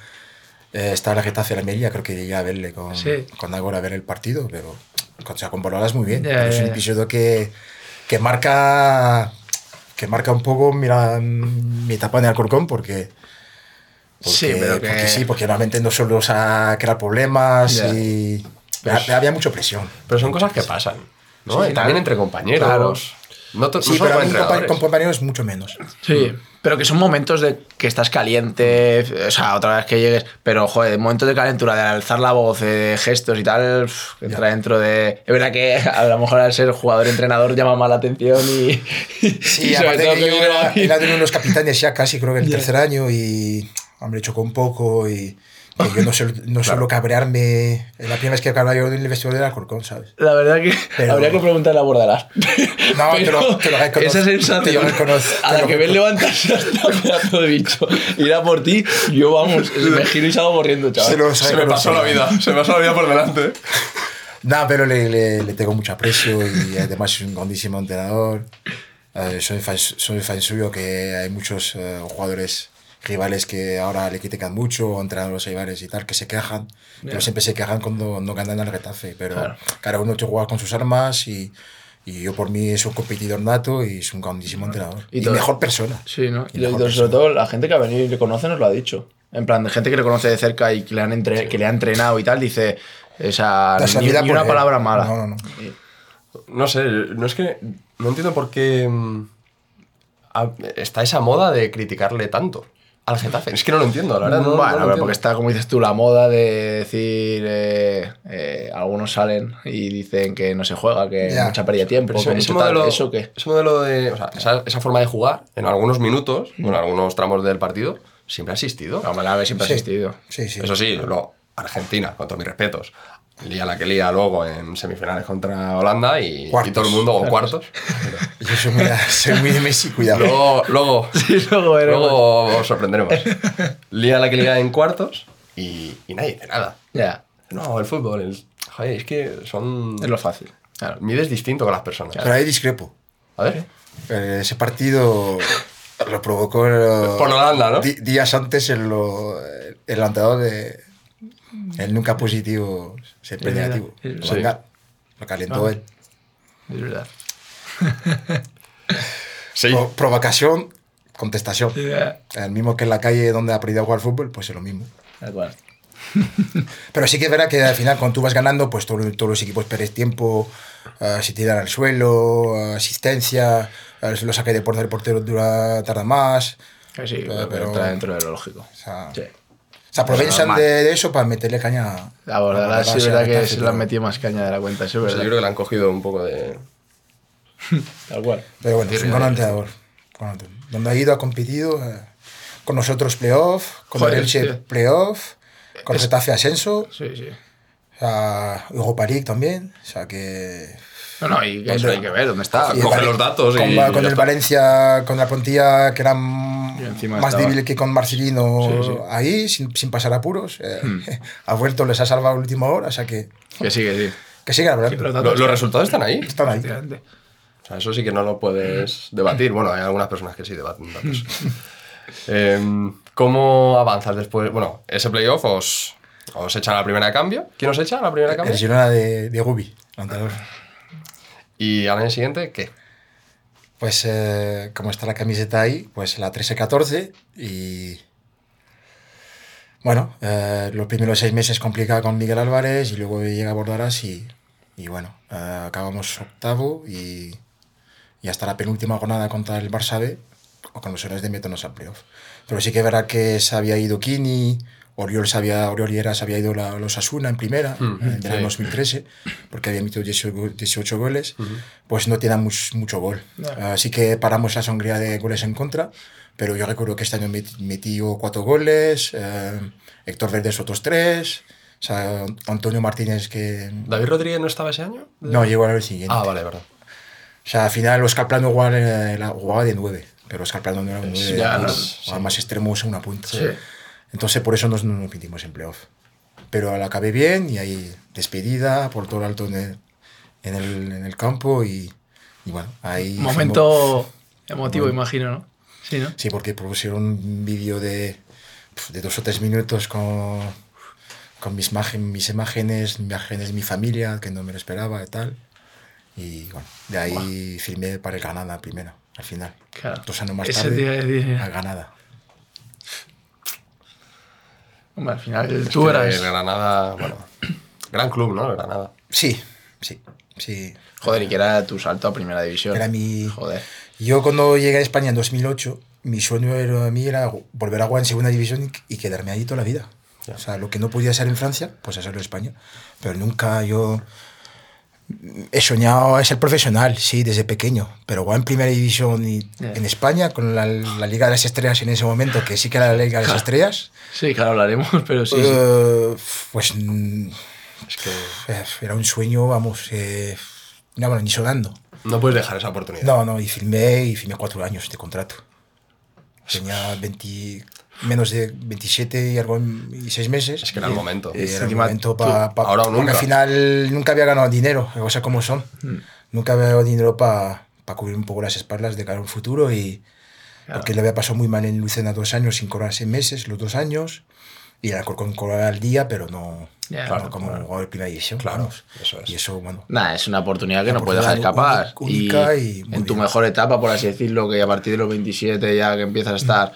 eh, está la Getafe de la Almería, creo que llegué a verle con, Sí. con Agora a ver el partido, pero o sea, con Bololas muy bien. Pero es un episodio que, que marca que marca un poco mira, mi etapa en Alcorcón porque porque, Sí, pero que- porque sí, porque realmente no solo a crear problemas y había- había mucha presión. Pero son cosas que pasan, ¿no? Sí, Y también entre compañeros. Claro. No, no Sí, solo pero compañeros mucho menos. Sí, pero que son momentos de que estás caliente, o sea, otra vez que llegues, pero joder, momentos de calentura, de alzar la voz, de gestos y tal, que entra dentro de... Es verdad que a lo mejor al ser jugador-entrenador llama más la atención y... Sí, y sobre aparte todo que yo era, era de uno de los capitanes ya casi, creo que el tercer año y hombre, chocó un poco y que yo no suelo, no suelo cabrearme. Es la primera vez que hablaba yo del vestidor del Alcorcón, ¿sabes? La verdad que Pero- habría que preguntarle a Bordalás. No, te lo- te lo reconozco, Esa te sensación lo reconozco, a te la lo que ves levantarse hasta un pedazo de bicho, ir a por ti, yo vamos, me giro y salgo corriendo, chaval. Se lo Se me pasó la vida, se me pasó la vida por delante. No, pero le, le, le tengo mucho aprecio y además es un grandísimo entrenador. Eh, soy, fan, soy fan suyo que hay muchos eh, jugadores rivales que ahora le critican mucho, o entrenadores rivales y tal, que se quejan. Pero siempre se quejan cuando no ganan al Getafe. Pero Claro. cada uno te juega con sus armas y, y yo por mí es un competidor nato y es un grandísimo entrenador. Y Y, todo- mejor persona. Sí, ¿no? Y Y, sobre persona. todo la gente que ha venido y le conoce nos lo ha dicho. En plan, de gente que le conoce de cerca y que le, han entre- que le ha entrenado y tal, dice, o sea, ni, ni una él. palabra mala. No, no, no. No sé, no es que. No entiendo por qué. mm, está esa moda de criticarle tanto al Getafe. Es que no lo entiendo, la verdad. No, no bueno, lo pero porque está, como dices tú, la moda de decir, eh, eh, algunos salen y dicen que no se juega, que mucha pérdida de tiempo, Pero que ese, ese mucho tal. modelo, ¿eso qué? ese modelo de. O sea, esa, esa forma de jugar, en algunos minutos, Mm. en algunos tramos del partido, siempre ha existido. No, la siempre ha existido. Sí, sí. Eso sí, luego Argentina, con todos mis respetos, lía la que lía luego en semifinales contra Holanda y, y todo el mundo, o cuartos. Yo soy muy, soy muy de Messi, cuidado. luego, luego, Sí, luego luego os sorprenderemos. Lía la que lía en cuartos y, y nadie dice nada. Ya, No, el fútbol, el, joder, es que son... es lo fácil. Claro. Mides distinto con las personas. Pero ahí discrepo. A ver. Eh, Ese partido lo provocó eh, Por Holanda, ¿no? días antes el, lo- el entrenador de el nunca positivo, verdad, negativo. es verdad. Van Gaal. Lo calentó Ah. él. Es verdad. Sí. Pro- provocación, contestación. El mismo que en la calle donde ha aprendido a jugar fútbol, pues es lo mismo. Tal cual. Pero sí que es verdad que al final cuando tú vas ganando, pues todo- todos los equipos pierdes tiempo, eh, se tiran al suelo, eh, asistencia, eh, lo saque de portero, el portero dura, tarda más. Sí, Pero- pero, está dentro de lo lógico. O sea, Sí. Se aprovechan de, de eso para meterle caña. a- La verdad, a sí es verdad que se le han metido más caña de la cuenta, eso es Pues yo creo que le han cogido un poco de... Tal cual. Pero bueno, es un gran entrenador. Bueno, Donde ha ido, ha competido. eh, con nosotros playoff, con Joder, el Elche tío. playoff, con Es- Getafe ascenso, Sí, sí. o sea, Europa League también. O sea que No, no, y eso hay que ver dónde está. El coge los datos y con, el está. Valencia, con la plantilla que era más estaba. débil que con Marcelino Sí, sí. ahí, sin, sin pasar apuros. eh, ha vuelto, les ha salvado a última hora, o sea que, Que sí, que sí. que hablando. pero Lo- los resultados están ahí. Están ahí. O sea, eso sí que no lo puedes debatir. Bueno, hay algunas personas que sí debaten datos. Em, ¿Cómo avanzas después? Bueno, ese playoff os, os echan a la primera de cambio. ¿Quién os echa a la primera de El cambio? Girona de, de Gubi, el. Y al año siguiente, ¿qué? Pues eh, como está la camiseta ahí, pues la 13-14 y... Bueno, eh, los primeros seis meses complica con Miguel Álvarez y luego llega Bordaras y, y bueno, eh, acabamos octavo y, y hasta la penúltima jornada contra el Barça B, o con los héroes de meternos al playoff. Pero sí que verá que se había ido Kini, Oriol, había, Oriol Hieras se había ido la, los Asuna en primera, Mm, en el sí. 2013, porque había metido 18, go- 18 goles, pues no tiene much- mucho gol. Así que paramos la sangría de goles en contra, pero yo recuerdo que este año met- metió cuatro goles, eh, Héctor Verdes otros tres, o sea, Antonio Martínez que... ¿David Rodríguez no estaba ese año? No, llegó al siguiente. Ah, vale, verdad. O sea, al final Oscar Plano igual, eh, jugaba de nueve, pero Oscar Plano no era un nueve, no, jugaba más extremos una punta. Sí. Entonces por eso nos, no nos metimos en playoff. Pero la acabé bien y ahí despedida por todo el alto en el, en el, en el campo y, y bueno, ahí... fuimos- Momento emotivo, imagino, ¿no? Sí, ¿no? Sí, porque pusieron un vídeo de, de dos o tres minutos con, con mis, imagen, mis imágenes, imágenes de mi familia, que no me lo esperaba y tal. Y bueno, de ahí firmé para el Granada primero, al final. Claro. Dos años más tarde, día de- al Granada. Hombre, al final Tú tú eras... El Granada, bueno, gran club, ¿no? El Granada. Sí, sí, sí. Joder, y que era tu salto a primera división. Era mi... Joder. Yo cuando llegué a España en 2008, mi sueño era, a mí era volver a jugar en segunda división y, quedarme ahí toda la vida. O sea, lo que no podía hacer en Francia, pues hacerlo en España. Pero nunca yo he soñado a ser profesional, sí, desde pequeño. Pero jugar en primera división y en España, con la, la Liga de las Estrellas en ese momento, que sí que era la Liga de las Estrellas, Sí, claro, hablaremos, pero sí. sí. eh, pues mm, Es que eh, era un sueño, vamos, eh, no, bueno, ni sonando. no puedes dejar esa oportunidad. No, no, y firmé, y firmé cuatro años de contrato. Tenía 20, menos de 27 y algo y seis meses. Es que era el momento. Y Es era el momento para... ahora o porque nunca. al final nunca había ganado dinero, las cosas como son. Mm. Nunca había ganado dinero para cubrir un poco las espaldas de cara a un futuro y... Claro. Porque le había pasado muy mal en Lucena dos años sin cobrar seis meses, los dos años. Y era con cobrar al día, pero no, no claro, como claro. jugador de primera división. Claro, eso es. Y eso, bueno, Nada, es una oportunidad que Una no puedes dejar escapar. única y, y muy en tu bien. mejor etapa, por así decirlo, que a partir de los 27 ya que empiezas a estar.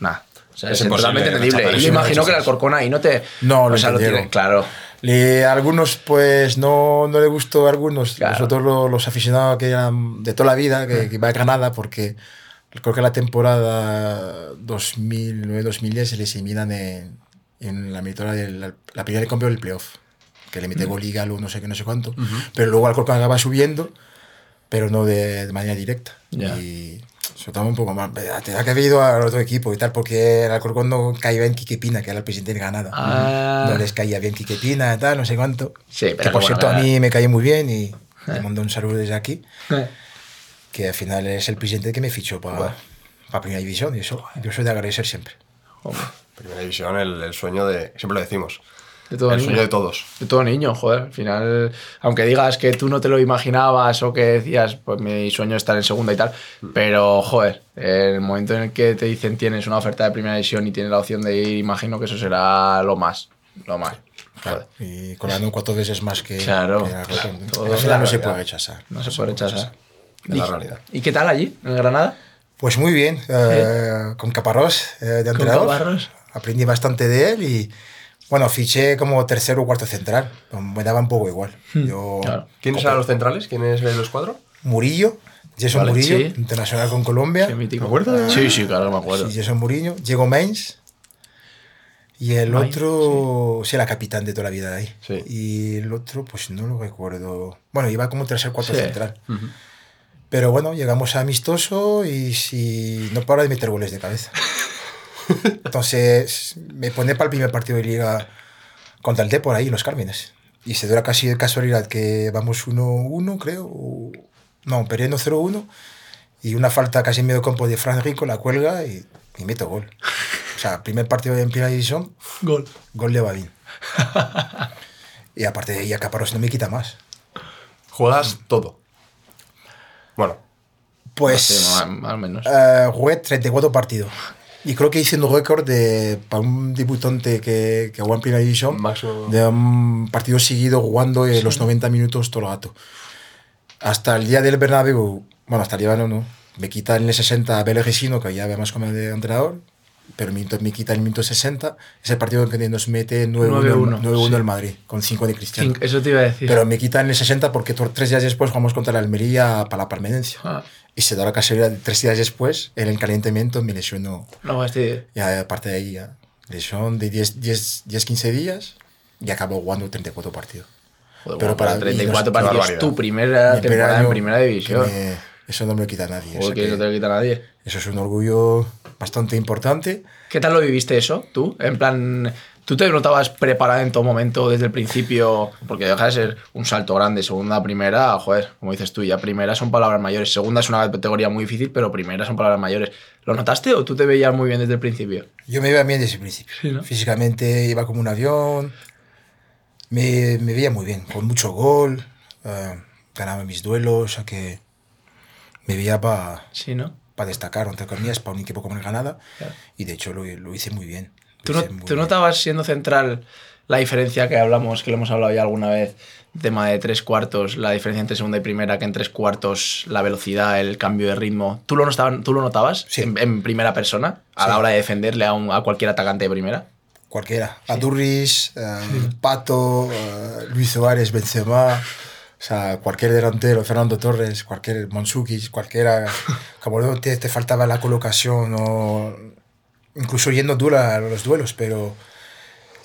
Nada. Sea, Es es, totalmente entendible. Y yo imagino no que el. Alcorcón ahí no te. No, lo o sea, lo tiene, claro. Le, a algunos, pues, no, no le gustó a algunos. Claro. Nosotros lo- los aficionados que eran de toda la vida, que, que iba a Granada, porque creo que la temporada 2009-2010 se les eliminan en, en la meritora de la, la primera de cambio del playoff. Que le mete gol y galo, no sé qué, no sé cuánto. Pero luego Alcorcón acaba subiendo, pero no de, de manera directa. Ya. Y soltaba un poco más. Tenía que haber ido al otro equipo y tal, porque el Alcorcón no caía en Quique Pina, que era el presidente de Granada Ah. no les caía bien Quique Pina, tal, no sé cuánto. Sí, pero que por bueno, cierto a era- mí me cae muy bien y le mando un saludo desde aquí, Eh, que al final es el presidente que me fichó para Primera División y eso yo soy de agradecer siempre. hombre, Primera división, el, el sueño de. Siempre lo decimos. De todo el niño. sueño de todos. De todo niño, joder. Al final, aunque digas que tú no te lo imaginabas o que decías, pues mi sueño es estar en segunda y tal, pero joder, en el momento en el que te dicen tienes una oferta de primera división y tienes la opción de ir, imagino que eso será lo más. Lo más. Joder. Y colando cuatro veces más que, Claro, que claro. Todo no se puede rechazar. No se puede rechazar. Es la realidad. ¿Y qué tal allí, en Granada? Pues muy bien, eh, con Caparrós eh, de ¿Con entrenador. Caparrós? Aprendí bastante de él y bueno, fiché como tercero o cuarto central. Me daba un poco igual. Yo, Claro. ¿Quiénes eran los centrales? ¿Quiénes eran los cuadros? Murillo, Jason Vale, Murillo, sí. internacional con Colombia. ¿Me acuerdo? Sí, sí, claro me acuerdo. Sí, Jason Murillo, Diego Mainz. Y el Mainz, otro, sí. era capitán de toda la vida de ahí. Sí. Y el otro, pues no lo recuerdo. Bueno, iba como tercer cuarto Sí. central. Pero bueno, llegamos a amistoso y si no para de meter goles de cabeza. Entonces me pone para el primer partido de liga contra el Depor ahí, en Los Cármenes. y se da casi de casualidad que vamos 1-1, creo. no, perdiendo 0-1. Y una falta casi en medio campo de Fran Rico, la cuelga y, y meto gol. O sea, primer partido en primera división, Gol. gol de Badín. y aparte de ahí, a Caparrós no me quita más. Juegas todo. Bueno, Pues Sí, más, más o menos. eh, jugué 34 partidos. Y creo que hice un récord de, para un debutante que, que jugó en primera división, de un partido seguido jugando eh, los 90 minutos todo el rato. Hasta el día del Bernabéu, bueno, hasta el día no, no, me quita en el 60 a Bele Resino, que ya habíamos como de entrenador, pero me, me quita en el minuto 60. Es el partido en que nos mete 9-1 9-1, 9-1 sí. el Madrid, con 5 de Cristiano. Eso te iba a decir. Pero me quita en el 60 porque tres días después jugamos contra la Almería para la Palmerencia. Ah. Y se da la casualidad, tres días después, en el calentamiento me lesionó. No, este. Y aparte de ahí, ya, lesión de 10, 10, 10, 15 días y acabó jugando 34 partidos. Joder, Pero bueno, para mí 34 no es- partidos, barbaridad. tu primera Mi temporada en primera que división. me- eso no me lo quita nadie. o sea Porque que no te lo quita nadie. Eso es un orgullo bastante importante. ¿Qué tal lo viviste eso, tú? En plan, ¿tú te notabas preparada en todo momento desde el principio? Porque deja de ser un salto grande, segunda a primera, joder, como dices tú, ya primera son palabras mayores. Segunda es una categoría muy difícil, pero primera son palabras mayores. ¿Lo notaste o tú te veías muy bien desde el principio? Yo me veía bien desde el principio. Sí, ¿no? Físicamente iba como un avión. Me, me veía muy bien, con mucho gol. eh, ganaba mis duelos, o sea que me veía para Sí, ¿no? para destacar, entre comillas, para un equipo como el Granada. Claro. Y de hecho lo, lo hice muy bien. ¿Tú, no- tú notabas siendo central la diferencia que hablamos, que lo hemos hablado ya alguna vez, tema de tres cuartos, la diferencia entre segunda y primera, que en tres cuartos la velocidad, el cambio de ritmo, ¿tú lo, notaban- tú lo notabas Sí. en, en primera persona a la Sí. hora de defenderle a, un- a cualquier atacante de primera? Cualquiera. Adurris, eh, Pato, eh, Luis Suárez, Benzema, o sea, cualquier delantero, Fernando Torres, cualquier Monsukic, cualquiera, como te, te faltaba la colocación o incluso yendo dura a los duelos, pero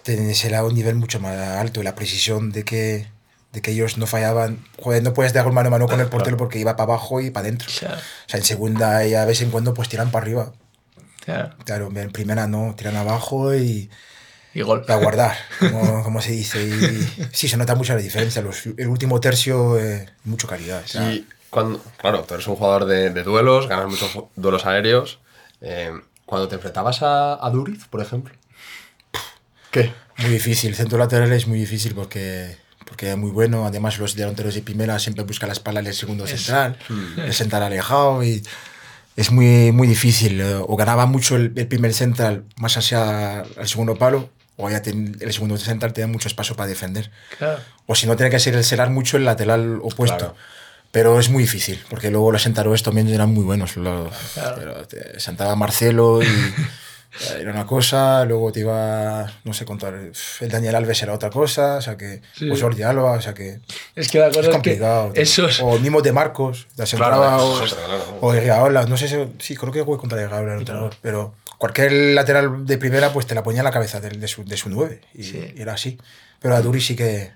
tenés a un nivel mucho más alto, la precisión de que, de que ellos no fallaban. Joder, no puedes dar mano a mano con el portero porque iba para abajo y para adentro. Claro. O sea, en segunda y a vez en cuando pues tiran para arriba. Claro. Claro, en primera no, tiran abajo y, Y gol. y a guardar, como, como se dice. Y sí, se nota mucho la diferencia. Los- el último tercio, eh, mucho calidad. o sea, Y cuando, claro, tú eres un jugador de, de duelos, ganas muchos duelos aéreos. eh, cuando te enfrentabas a, a Duriz, por ejemplo. ¿Qué? Muy difícil. El centro lateral es muy difícil porque, porque es muy bueno. Además, los delanteros de primera siempre buscan la espalda del segundo central, el central alejado. Y es muy, muy difícil. O ganaba mucho el, el primer central más hacia el segundo palo, o ya ten- el segundo central te da mucho espacio para defender. Claro. O si no, tiene que ser el celar mucho el lateral opuesto. Claro. Pero es muy difícil, porque luego los centrales también eran muy buenos. Lo- pero te sentaba Marcelo y eh, era una cosa, luego te iba, no sé contar, el Daniel Alves era otra cosa, o sea que, Sí. o Jordi Alba, o sea que Es que la cosa es es, complicado. que esos... O mismo de Marcos, la Claro, o, claro. Iraola, no sé si, sí, creo que jugué contra Iraola el entrenador, pero cualquier lateral de primera pues te la ponía en la cabeza de, su, de su 9 y, Sí. y era así. Pero a Duri sí que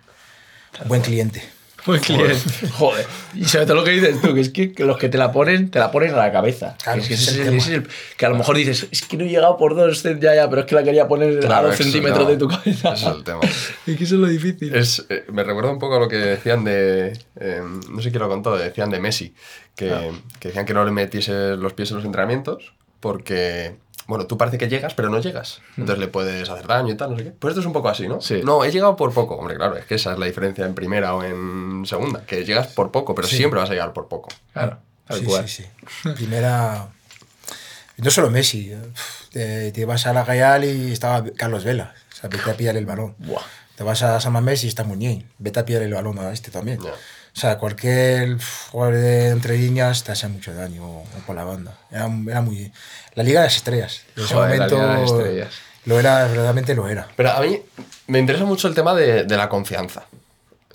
buen cliente. Buen cliente. Joder. Y sobre todo lo que dices tú, que es que, que los que te la ponen, te la ponen a la cabeza. Claro, Que es que, ese ese es es el el- ese es el- que a lo mejor dices, es que no he llegado por dos, ya, ya, pero es que la quería poner a dos centímetros no. de tu cabeza. Ese es el tema. Es que eso es lo difícil. Es, eh, me recuerda un poco a lo que decían de. eh, no sé quién lo contó, decían de Messi. Que, Ah. que decían que no le metiese los pies en los entrenamientos porque. Bueno, tú parece que llegas, pero no llegas. Entonces le puedes hacer daño y tal, no sé qué. Pues esto es un poco así, ¿no? Mm. Sí. No, he llegado por poco. Hombre, claro, es que esa es la diferencia en primera o en segunda. Que llegas por poco, pero Sí. siempre vas a llegar por poco. Claro, tal Sí, cual. sí, sí. Primera. No solo Messi. eh, Te, te vas a la Real y estaba Carlos Vela. O sea, vete a pillar el balón. Buah. Te vas a San Mamés y está Muñiz. Vete a pillar el balón a este también. O sea, cualquier jugador de entre líneas te hace mucho daño o por la banda. Era, era muy. La Liga de las Estrellas. En ese Joder, la momento. Liga de las Estrellas. Lo era, verdaderamente lo era. Pero a mí me interesa mucho el tema de, de la confianza.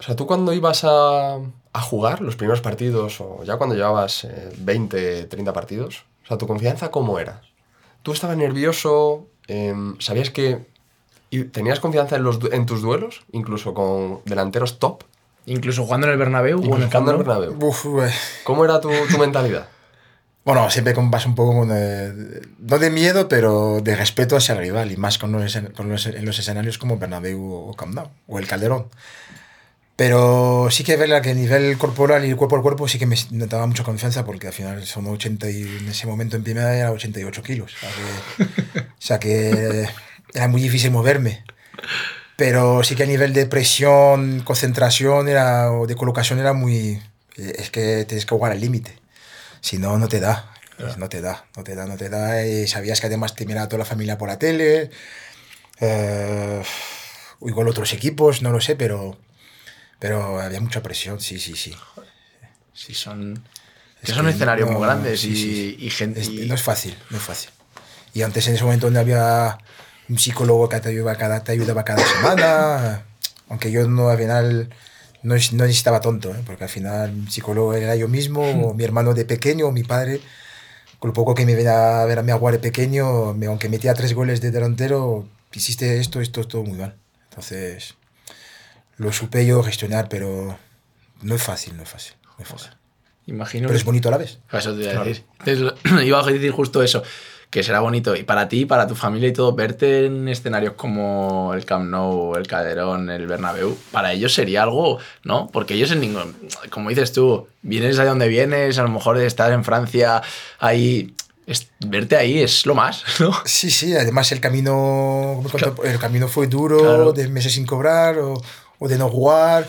O sea, tú cuando ibas a, a jugar los primeros partidos o ya cuando llevabas eh, 20, 30 partidos, o sea, tu confianza cómo era? ¿Tú estabas nervioso? Em, ¿Sabías que y tenías confianza en, los, en tus duelos? Incluso con delanteros top. Incluso jugando en el Bernabéu o en el Camp Bernabéu. Uf, ¿Cómo era tu, tu mentalidad? Bueno, siempre con vas un poco con, eh, no de miedo, pero de respeto hacia el rival y más con los, con los- en los escenarios como Bernabéu o Camp Nou o el Calderón. Pero sí que es verdad que a nivel corporal y cuerpo al cuerpo sí que me me daba mucha confianza porque al final son 80 y en ese momento en primera era 88 kilos. O sea que, o sea que era muy difícil moverme. Pero sí que a nivel de presión, concentración era, o de colocación era muy... Es que tienes que jugar al límite. Si no, no te da. No te da, no te da, no te da. Y sabías que además te miraba toda la familia por la tele. Eh, o igual otros equipos, no lo sé, pero, pero había mucha presión, sí, sí, sí. Sí, son, Es que son escenarios no- muy grandes sí, y, sí, sí. y gente. Y- no es fácil, no es fácil. Y antes en ese momento donde había un psicólogo que te ayudaba cada, te ayudaba cada semana, aunque yo no al final no, no necesitaba tonto, ¿eh? porque al final un psicólogo era yo mismo, o mi hermano de pequeño, o mi padre. Con lo poco que me venía a ver a mi de pequeño, me- aunque metía tres goles de delantero, hiciste esto, esto, esto muy mal. Entonces, lo supe yo gestionar, pero no es fácil, no es fácil. No es fácil. Imagino. Pero es bonito a la vez. Eso te iba a decir. Entonces, iba a decir justo eso, que será bonito. Y para ti, para tu familia y todo, verte en escenarios como el Camp Nou, el Calderón, el Bernabéu, para ellos sería algo, ¿no? Porque ellos en ningún... Como dices tú, vienes de donde vienes, a lo mejor estás en Francia, ahí... es- verte ahí es lo más, ¿no? Sí, sí, además el camino, el camino fue duro, Claro. de meses sin cobrar o, o de no jugar.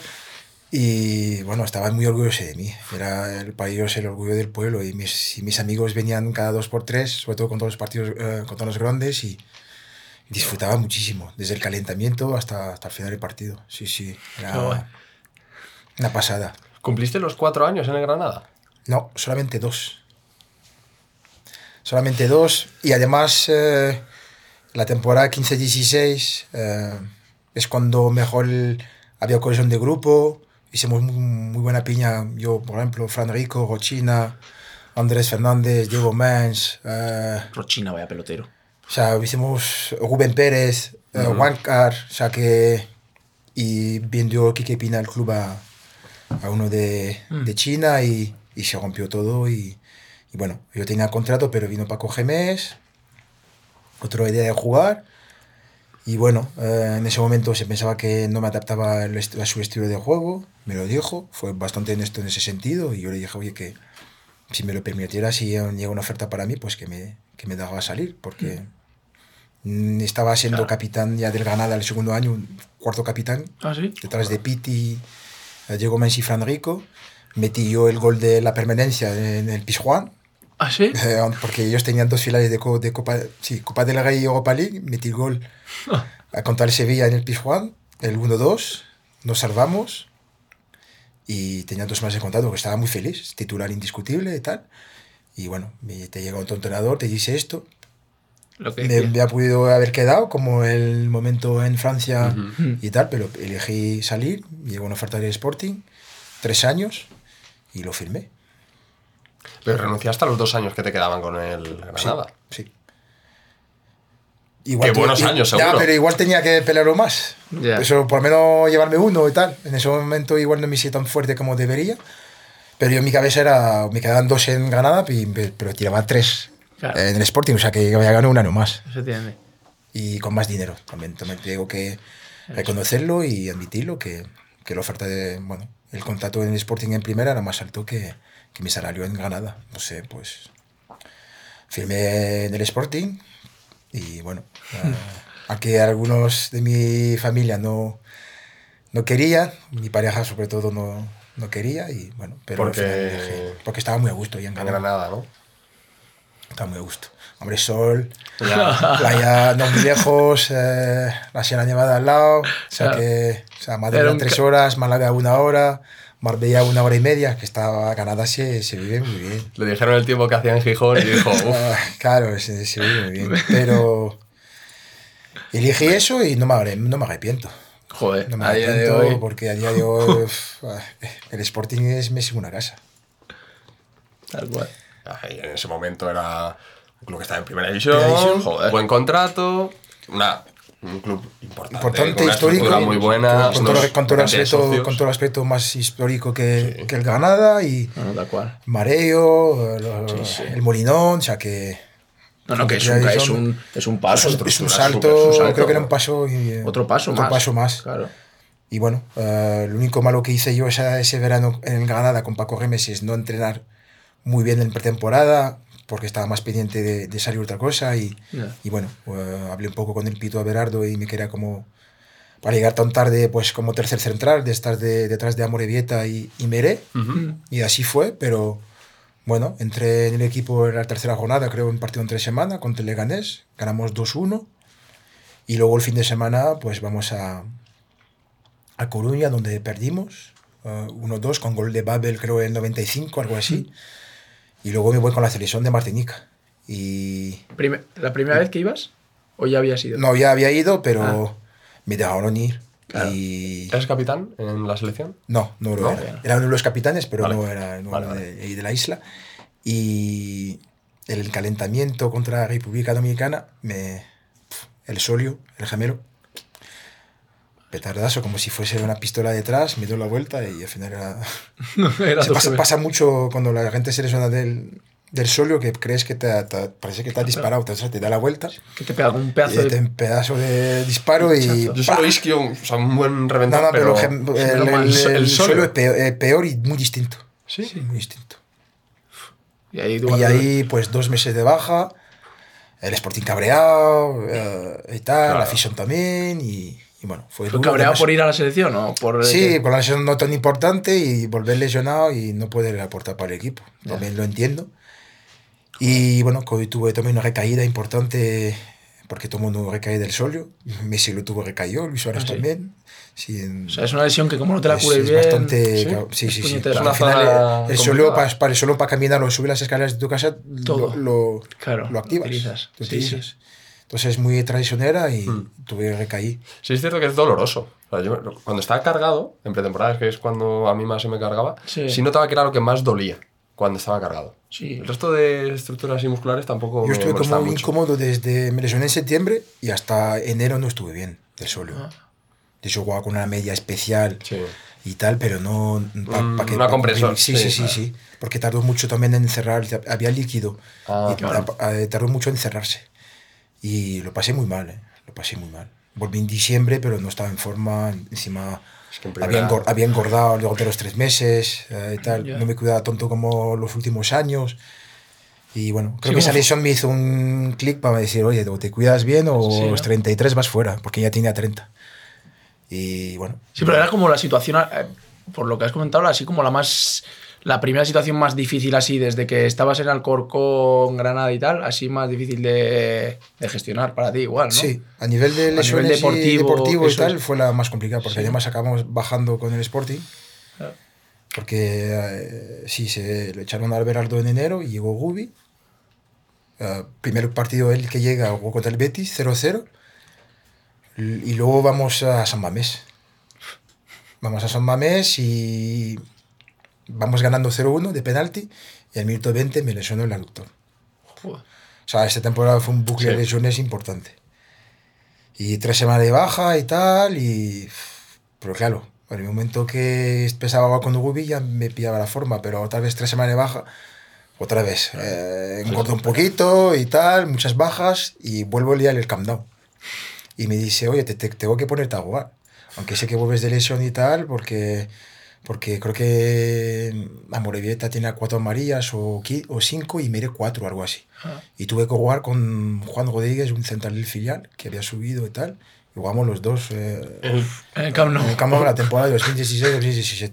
Y bueno, estaban muy orgullosos de mí. Era el país el orgullo del pueblo. Y mis, y mis amigos venían cada dos por tres, sobre todo con todos los partidos, eh, con todos los grandes. Y disfrutaba muchísimo, desde el calentamiento hasta, hasta el final del partido. Sí, sí, era una pasada. ¿Cumpliste los cuatro años en el Granada? No, solamente dos. Solamente dos. Y además, eh, la temporada 15-16 eh, es cuando mejor había cohesión de grupo. Hicimos muy, muy buena piña. Yo, por ejemplo, Fran Rico, Rochina, Andrés Fernández, Diego Mans. eh, Rochina, vaya pelotero. o sea, hicimos Rubén Pérez, uh Juancar, o sea que. Y vendió Kike Pina el club a, a uno de, de China y, y se rompió todo. Y, y bueno, yo tenía contrato, pero vino Paco Gemés, otra idea de jugar. Y bueno, eh, en ese momento se pensaba que no me adaptaba a su estilo de juego, me lo dijo, fue bastante honesto en ese sentido. Y yo le dije, oye, que si me lo permitiera, si llega una oferta para mí, pues que me, que me dejaba salir, porque mm, estaba siendo capitán ya del Granada el segundo año, cuarto capitán, ¿Ah, sí? detrás de Piti, eh, Diego Menzi y Fran Rico. Metí yo el gol de la permanencia en el Pizjuán, ¿Ah, sí? eh, porque ellos tenían dos finales de, co- de Copa, sí, Copa del Rey y Europa League. Metí el gol a contra el Sevilla en el Pizjuán, el 1-2, nos salvamos y tenía dos más de contrato, que estaba muy feliz, titular indiscutible y tal. Y bueno, te llega otro entrenador, te dice esto, Lo que me, me ha podido haber quedado como el momento en Francia y tal, pero elegí salir, llegó una oferta del Sporting, tres años y lo firmé. Pero renunciaste a los dos años que te quedaban con el Granada. Sí. Qué buenos i- años, ya, seguro. pero igual tenía que pelearlo más. Ya. Eso, por lo menos llevarme uno y tal. En ese momento igual no me hice tan fuerte como debería. Pero yo en mi cabeza era, me quedaban dos en Granada, pero tiraba tres Claro. en el Sporting, o sea que había ganado un año más. Se entiende. y con más dinero. También, también tengo que reconocerlo y admitirlo que, que la oferta de, bueno, el contrato en el Sporting en primera era más alto que, que mi salario en Granada. No sé, pues firmé en el Sporting y bueno, eh, aunque algunos de mi familia no, no querían, mi pareja sobre todo no, no quería y bueno, pero al Porque- final dejé, porque estaba muy a gusto ya en Granada. Granada, ¿no? Estaba muy a gusto. Hombre, sol, playa no muy lejos, eh, la Sierra Nevada al lado, o sea Claro. que, o sea, Madrid a un tres que Málaga una hora, Marbella una hora y media, que estaba Canadá se, se vive muy bien. Le dijeron el tiempo que hacía en Gijón y dijo, uff, Ah, claro, se, se vive muy bien. Pero elegí eso y no me, arre- no me arrepiento. Joder, No me a día de arrepiento hoy. porque a día de hoy uf, ah, el Sporting es mi segunda casa. Tal cual. Ay, en ese momento era un club que estaba en primera división, Primera división. joder, buen contrato, una, un club importante, importante, con una histórico, muy buena, con, todo, con todo el una aspecto, con todo el aspecto más histórico que, que el Granada y No, no, tal cual. Mareo, lo- Sí, sí. el Molinón, o sea que No, no, que es un, es un, es un paso. es un, es un estructura, salto, un creo que era un paso y, eh, Otro paso otro más. paso más. Claro. y bueno, eh, lo único malo que hice yo esa- ese verano en Granada con Paco Remes es no entrenar muy bien en pretemporada, porque estaba más pendiente de, de salir otra cosa. Y, y bueno, eh, hablé un poco con el Pito Abelardo y me quería como, para llegar tan tarde, pues como tercer central, de estar de- detrás de Amorebieta y, y Meré. Y así fue, pero bueno, entré en el equipo en la tercera jornada, creo, en partido en tres semanas contra el Leganés. Ganamos 2-1. Y luego el fin de semana, pues vamos a, a Coruña, donde perdimos. eh, 1-2 con gol de Babel, creo, en el 95, algo así. Y luego me voy con la selección de Martinica. Y ¿La primera vez que ibas? ¿O ya habías ido? no, ya había ido, pero Ah. me dejaron ir. Claro. Y ¿Eres capitán en la selección? no, no No. era. Era uno de los capitanes, pero Vale. no era, no Vale, era vale. De, la isla. Y el calentamiento contra la República Dominicana, me, el solio, el gemelo, petardazo, como si fuese una pistola detrás, me dio la vuelta y al final era... Era Se pasa mucho cuando la gente se lesiona del, del solio que crees que te, ha- te parece que te ha disparado, te, da la vuelta, Que te pega un pedazo y te de... un pedazo de disparo y... Yo solo isquio, o sea, un buen reventón, No, no, pero, el, el- más- el el suelo solio. es peor, eh, peor y muy distinto. Sí. Muy distinto. Y ahí, tú Y ahí, pues, dos meses de baja, el Sporting cabreado eh, y tal, Claro. la afición también, y, y bueno, fue ¿Fue duro, cabreado además- por ir a la selección o por...? Sí, por la lesión no tan importante y volver lesionado y no poder aportar para el equipo. También lo entiendo. Y bueno, hoy tuve también una recaída importante porque todo el mundo recae del solio. Messi lo tuvo recaído, Luis Suárez Ah, sí. también. Sí, en- O sea, es una lesión que como no te la es- cures es bien... bastante. ¿Sí? Sí, sí. Al final, eh, el complicada. para, para, el solo para caminar o subir las escaleras de tu casa Todo. lo, Claro, lo activas. utilizas. lo utilizas. Entonces es muy traicionera y Mm. tuve recaí. Sí, es cierto que es doloroso. O sea, yo cuando estaba cargado, en pretemporada, que es cuando a mí más se me cargaba, sí, notaba que era lo que más dolía cuando estaba cargado. Sí. El resto de estructuras y musculares tampoco Yo me estuve molestaban como mucho. incómodo desde. Me lesioné en septiembre y hasta enero no estuve bien del solio. Ah. De hecho, jugaba con una media especial Sí. y tal, pero no. pa- Mm, pa que- una pa- compresor, Sí, sí, sí, sí, claro. sí. Porque tardó mucho también en cerrar. Había líquido. Ah, y claro. eh, tardó mucho en cerrarse. Y lo pasé muy mal, ¿eh? Lo pasé muy mal. Volví en diciembre, pero no estaba en forma. Encima. Es que Había, primera- engor- había engordado luego de los tres meses eh, y tal. No me cuidaba tanto como los últimos años. Y bueno, creo Sí, que esa lesión me hizo un clic para decir, oye, o te cuidas bien o Sí, los 33 vas fuera, porque ya tenía 30. Y bueno, Sí, pero era como la situación, eh, por lo que has comentado, así como la más. La primera situación más difícil, así, desde que estabas en Alcorcón, Granada y tal, así más difícil de, de gestionar para ti, igual, ¿no? sí, a nivel de nivel lesiones deportivo, y, deportivo y tal es. fue la más complicada, porque Sí. además acabamos bajando con el Sporting. Claro. Porque eh, sí, se lo echaron a Alberardo en enero y llegó Gubi. Eh, primer partido él que llega jugó contra el Betis, 0-0. L- Y luego vamos a San Mamés. Vamos a San Mamés y vamos ganando 0-1 de penalti. Y al minuto 20 me lesionó el aductor. O sea, esta temporada fue un bucle Sí. de lesiones importante. Y tres semanas de baja y tal, y... Pero claro, en el momento que empezaba con Gubi ya me pillaba la forma, pero otra vez tres semanas de baja, otra vez. Eh, engordo un poquito y tal, muchas bajas, y vuelvo a liar el Camp Nou. Y me dice, oye, te, te- tengo que ponerte a jugar. Aunque sé que vuelves de lesión y tal, porque, porque creo que Amorebieta tenía cuatro amarillas o, o cinco y Mere cuatro, algo así. Ah. Y tuve que jugar con Juan Rodríguez, un central del filial, que había subido y tal. Y jugamos los dos eh, El- En el Camp Nou. en el campo de la temporada de 2016-2017.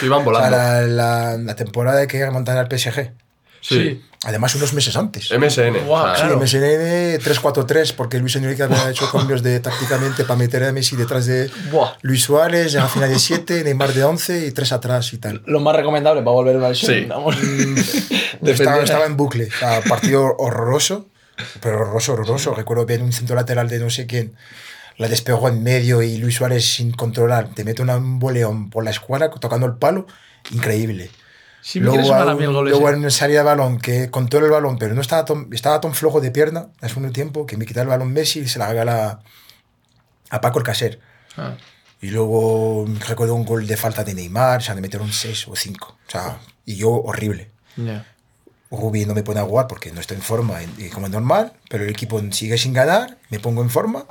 que iban O sea, volando. la, la, la temporada que remontar al PSG. Sí. Además, unos meses antes. MSN. O sea, claro. Sí, MSN 3-4-3, porque Luis Enrique había hecho cambios de, tácticamente para meter a Messi detrás de. Luis Suárez, en la final de 7, Neymar de 11 y 3 atrás y tal. Lo más recomendable para volver a lesión. Sí. vamos. Estaba, estaba en bucle. O sea, partido horroroso, pero horroroso, horroroso. Recuerdo bien un centro lateral de no sé quién. La despegó en medio y Luis Suárez sin controlar. Te mete un boleón por la escuadra tocando el palo. Increíble. Sí, me sonar a mí el luego en salida de balón, que controla el balón, pero no estaba tan, estaba tan flojo de pierna hace un tiempo que me quitaba el balón Messi y se la regala a Paco el Caser. Ah. Y luego recuerdo un gol de falta de Neymar, o sea, de meter un 6 o 5. O sea, y yo horrible. Rubi no me pone a jugar porque no estoy en forma y, y como es normal, pero el equipo sigue sin ganar, me pongo en forma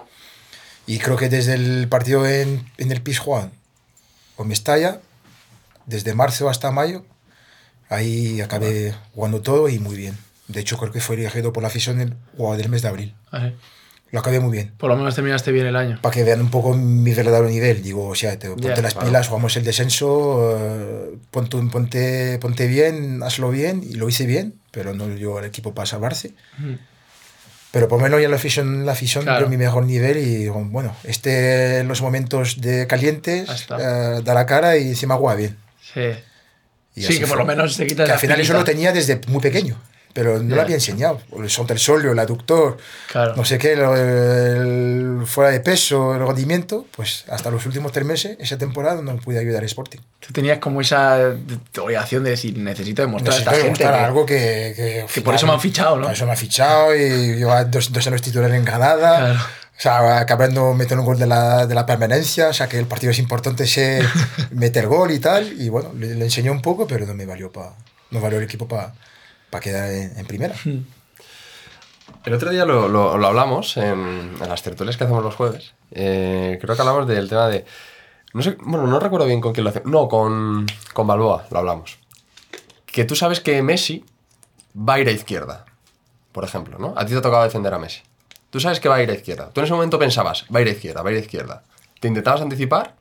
y creo que desde el partido en, en el Pizjuán con Mestalla, desde marzo hasta mayo. Ahí acabé jugando todo y muy bien. De hecho, creo que fue elegido por la afición el jugador del mes de abril. Ah, sí. Lo acabé muy bien. Por lo menos terminaste bien el año. Para que vean un poco mi verdadero nivel. Digo, o sea, te, ponte las claro. pilas, jugamos el descenso, eh, ponte, ponte, ponte bien, hazlo bien, y lo hice bien, pero no llegó al equipo para salvarse. Pero por lo menos ya la afición, la afición Claro. vio mi mejor nivel y bueno, este los momentos de calientes eh, da la cara y encima juega bien. Sí. Y Sí, que por fue. lo menos te quitas Que al final eso espinita. lo tenía desde muy pequeño, pero no Ya. lo había enseñado. El sontersolio, el aductor, Claro. no sé qué, lo- el, fuera de peso, el rendimiento, pues hasta los últimos tres meses, esa temporada, no pude ayudar a Sporting. Tú tenías como esa obligación de decir, necesito demostrar a Necesito esta gente demostrar que- algo que, que, que por eso me han fichado, ¿no? Por eso me han fichado y lleva dos, dos años titular en Granada. Claro. O sea, acabando metiendo un gol de la, de la permanencia, o sea que el partido es importante se meter gol y tal. Y bueno, le, le enseñó un poco, pero no me valió para no valió el equipo para quedar en, en primera. El otro día lo, lo- lo hablamos en, en las tertulias que hacemos los jueves. Eh, creo que hablamos del tema de. No sé, bueno, no recuerdo bien con quién lo hacemos. No, con, con Balboa lo hablamos. Que tú sabes que Messi va a ir a izquierda, por ejemplo, ¿no? A ti te ha tocado defender a Messi. Tú sabes que va a ir a izquierda. Tú en ese momento pensabas, va a ir a izquierda, va a ir a izquierda. Te intentabas anticipar,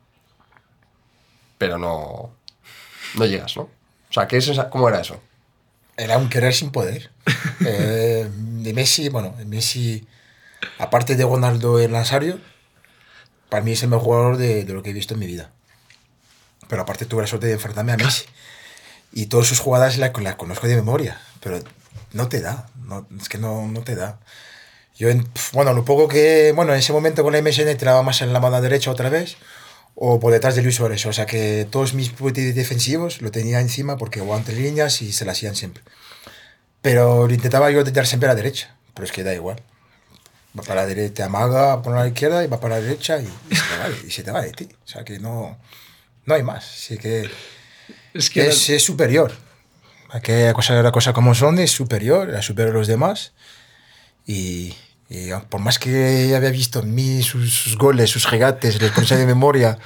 pero no. No llegas, ¿no? O sea, ¿qué es esa- ¿cómo era eso? Era un querer sin poder. Eh, de Messi, bueno, Messi, aparte de Ronaldo y Nazario, para mí es el mejor jugador de, de lo que he visto en mi vida. Pero aparte tuve la suerte de enfrentarme a Messi. Y todas sus jugadas las las conozco de memoria, pero no te da, no, es que no, no te da. Yo, bueno, lo poco que, bueno, en ese momento con la MSN tiraba más en la mano derecha otra vez, o por detrás de Luis Suárez. O sea que todos mis defensivos lo tenía encima porque jugaba entre líneas y se la hacían siempre. Pero lo intentaba yo tirar siempre a la derecha, pero es que da igual. Va para la derecha, amaga, pone a la izquierda y va para la derecha y, y se te va, de- y se te va de ti. O sea que no, no hay más. Así que Es que es, es superior. Aquella cosa, la cosa como son es superior, era superior a los demás. Y, y por más que había visto en mí sus, sus goles, sus regates, les conocía de memoria,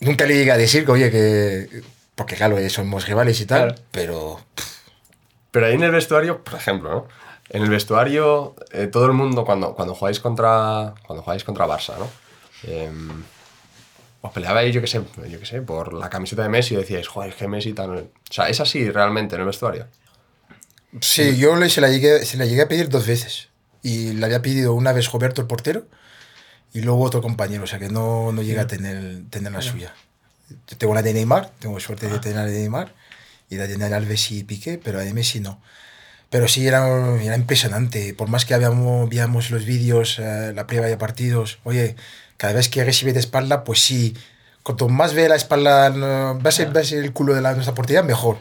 nunca le llegué a decir que, oye, que. Porque claro, eh, somos rivales y tal, Claro. pero. Pero ahí en el vestuario, por ejemplo, ¿no? En el vestuario, eh, todo el mundo, cuando, cuando jugáis contra cuando jugáis contra Barça, ¿no? Em, os peleabais, yo qué sé, yo qué sé, por la camiseta de Messi y decíais, joder, es que Messi tal. O sea, es así realmente en el vestuario. Sí, yo le, se, la llegué, se la llegué a pedir dos veces. Y le había pedido una vez Roberto, el portero, y luego otro compañero, o sea que no, no llegué a tener, tener la suya. Yo Tengo la de Neymar, tengo suerte de tener la de Neymar, y la de Daniel Alves y Piqué, pero la de Messi no. Pero sí, era, era impresionante. Por más que habíamos, veíamos los vídeos, eh, la prueba de partidos, oye, cada vez que recibe de espalda, pues sí, cuanto más ve la espalda, ves, el, ves el culo de la, nuestra portería, mejor.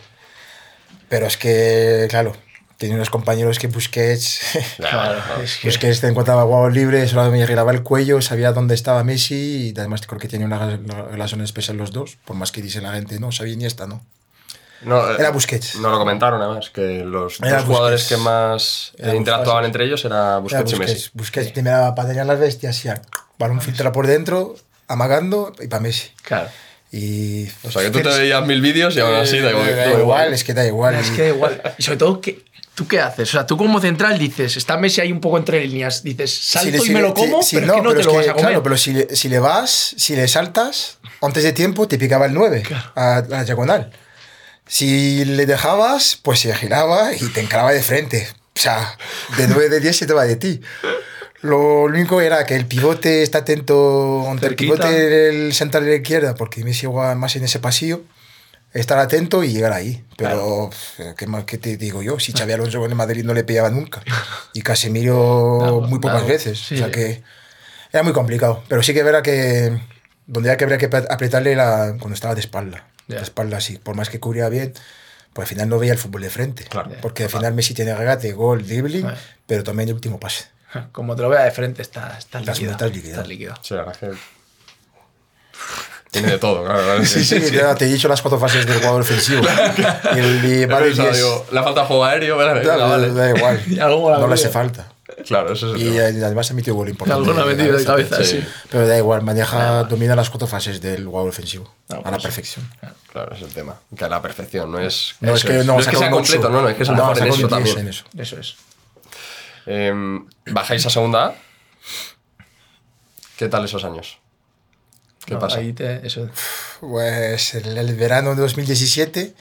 Pero es que, claro, tenía unos compañeros que Busquets, Claro, es que- Busquets te encontraba jugador libre, solo me giraba el cuello, sabía dónde estaba Messi y además creo que tenía una relación especial los dos, por más que dice la gente, no, sabía ni esta, ¿no? No, eh, Era Busquets. No lo comentaron, además, que los Era dos jugadores Busquets. que más eh, Era interactuaban Busquets. entre ellos era Era Busquets y Busquets, Messi. Busquets primera para Daniel Alves y hacía balón filtra por dentro, amagando y para Messi. Claro. Y, O sea, que tú te veías mil vídeos y aún así da igual. da igual, es que da igual. Es Y- que da igual. Y sobre todo, ¿qué, ¿tú qué haces? O sea, tú como central dices, está Messi ahí un poco entre líneas, dices, salto Si le- y me lo como, si- pero no, es que no pero te lo que, vas a comer. Claro, pero si le, si le vas, si le saltas, antes de tiempo te picaba el 9 a, a la diagonal. Si le dejabas, pues se giraba y te encaraba de frente. O sea, de 9 de 10 se te va de ti. Lo único era que el pivote está atento ante el pivote del central de la izquierda, porque Messi juega más en ese pasillo. Estar atento y llegar ahí. Pero, pf, ¿qué, más, ¿qué te digo yo? Si Xavi Alonso en el Madrid no le pillaba nunca. Y Casemiro Claro, muy pocas claro, veces. sí. O sea que era muy complicado. Pero sí que verá que donde había que, que apretarle la, cuando estaba de espalda. Ya. De espalda, sí. Por más que cubría bien, pues al final no veía el fútbol de frente. Claro. Porque al final Messi tiene regate, gol, dribbling, Ah. pero también el último pase. Como te lo vea de frente, estás Estás- líquido. estás líquido. Estás líquido. Sí, la verdad que. Tiene de todo, claro. claro, Sí, sí, te, te he dicho las cuatro fases del jugador ofensivo. y el y He vale pensado, 10. digo, le falta juego aéreo, vale, Da, venga, vale. da igual. La no le hace falta. Claro, eso es Y tema. eh, además ha metido gol importante. Alguna de metido de cabeza, sí. sí. Pero da igual, maneja, domina las cuatro fases del juego ofensivo. Ah, a pues la perfección. Claro, ese es el tema. Que a la perfección, no es. No es que no, es que sea completo, no, no, es que es el no, mejor en eso 10 también. en eso. Eso es. Eh, ¿Bajáis a segunda A? ¿Qué tal esos años? ¿Qué No, pasa? Ahí te, eso. Pues el, el verano de 2017,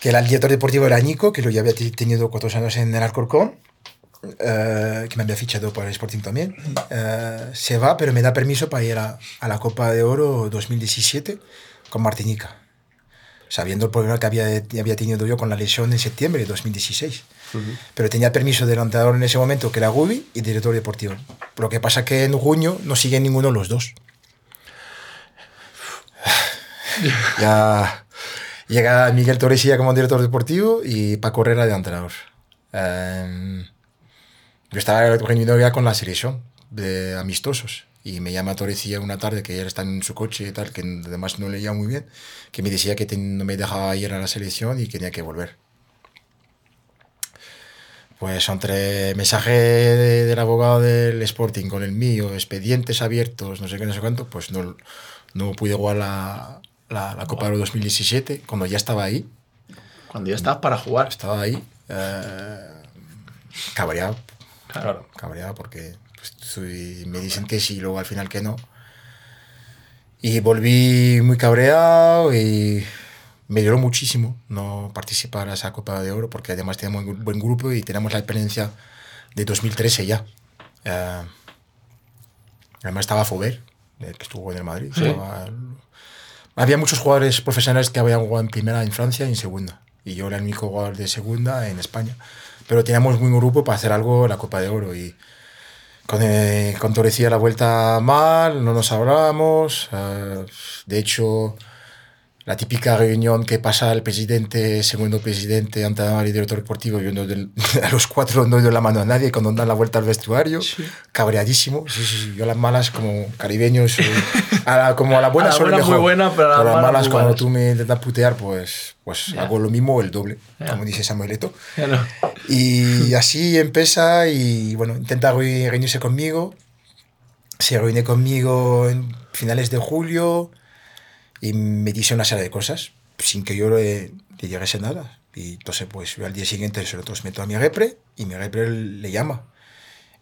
que el director deportivo era Nico, que lo ya había te- tenido cuatro años en el Alcorcón, eh, que me había fichado para el Sporting también, eh, se va, pero me da permiso para ir a, a la Copa de Oro 2017 con Martinica, sabiendo el problema que había, había tenido yo con la lesión en septiembre de 2016. Pero tenía permiso del entrenador en ese momento, que era Gubi, y director deportivo. Lo que pasa que en junio no siguen ninguno los dos. ya llega Miguel Torresilla como director deportivo y Paco Herrera de entrenador. Em, yo estaba reunido ya con la selección de amistosos y me llama Torrecilla una tarde que él está en su coche y tal, que además no leía muy bien, que me decía que no me dejaba ir a la selección y que tenía que volver. Pues entre mensaje de- del abogado del Sporting con el mío, expedientes abiertos, no sé qué, no sé cuánto, pues no, no pude jugar la, la, la Copa Euro 2017, cuando ya estaba ahí, Cuando ya estás para jugar. estaba ahí, eh, cabreado, Claro. cabreado porque pues, soy- me dicen que sí, luego al final que no. Y volví muy cabreado y me dio muchísimo no participar a esa Copa de Oro porque además teníamos un buen grupo y teníamos la experiencia de 2013 ya. Eh, además estaba Fover, el que estuvo en el Madrid. estaba- había muchos jugadores profesionales que habían jugado en primera en Francia y en segunda. Y yo era el único jugador de segunda en España. Pero teníamos un buen grupo para hacer algo en la Copa de Oro. Y con, eh, Torrecilla la vuelta mal, no nos hablábamos. eh, de hecho, la típica reunión que pasa el presidente, segundo presidente, entrenador y director deportivo, yo no doy- a los cuatro no doy la mano a nadie cuando dan la vuelta al vestuario, cabreadísimo. Sí, sí, sí, yo a las malas como caribeño, soy- a la- como a la buena A la buena muy buena, pero a las las malas malas cuando tú me intentas putear, pues, pues Ya. hago lo mismo el doble, Ya. como dice Samuelito. Ya no. Y así empieza y bueno, intenta re- reunirse conmigo. Se reúne conmigo en finales de julio y me dice una serie de cosas sin que yo le, le llegase nada. Y entonces pues al día siguiente se lo transmito a mi repre y mi repre le llama.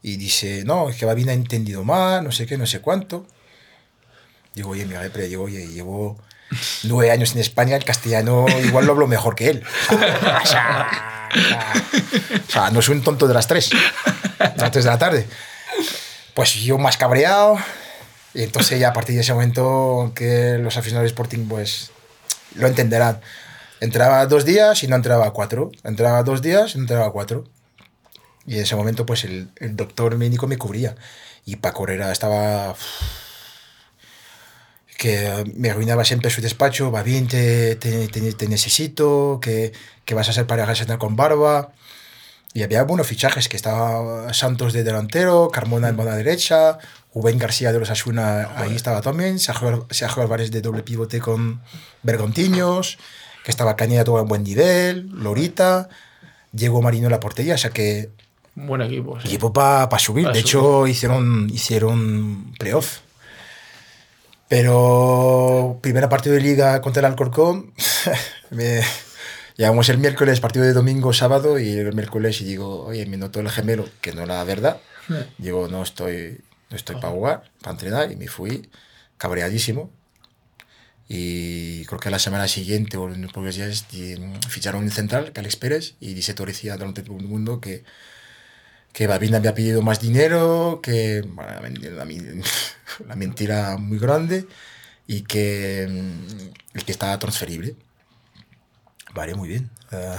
Y dice, no, es que Babina ha entendido mal, no sé qué, no sé cuánto. Digo, oye, mi repre, digo, oye, llevo nueve años en España, el castellano igual lo hablo mejor que él. O sea, o sea, no soy un tonto de las tres, de las tres de la tarde. Pues yo más cabreado. Y entonces ya a partir de ese momento que los aficionados de Sporting pues lo entenderán. Entraba dos días y no entraba cuatro. Entraba dos días y no entraba cuatro. Y en ese momento pues el, el doctor médico me cubría. Y Paco Herrera estaba... que me arruinaba siempre su despacho, va bien, te, te, te- te necesito, que, que vas a ser pareja central con Barba. Y había buenos fichajes, que estaba Santos de delantero, Carmona en banda derecha, Rubén García de los Asuna ahí estaba también, Sergio, Sergio Álvarez de doble pivote con Bergontiños, que estaba Cañeda todo en buen nivel, Lorita, Diego Marino en la portería, o sea que Buen equipo. sí. equipo para subir. Pa' de subir. hecho, hicieron, hicieron playoff. Pero primera partido de liga contra el Alcorcón, me, llegamos el miércoles, partido de domingo, sábado, y el miércoles y digo, oye, me noto el gemelo, que no era verdad. Digo, no estoy, no estoy para jugar, para entrenar, y me fui cabreadísimo. Y creo que la semana siguiente o en pocos días ficharon un central, que Alex Pérez, y dice Torrecilla delante de todo el mundo que, que Babín había pedido más dinero, que bueno, la, men- la men- la mentira muy grande y que mm, el que estaba transferible. Vale, muy bien. Eh,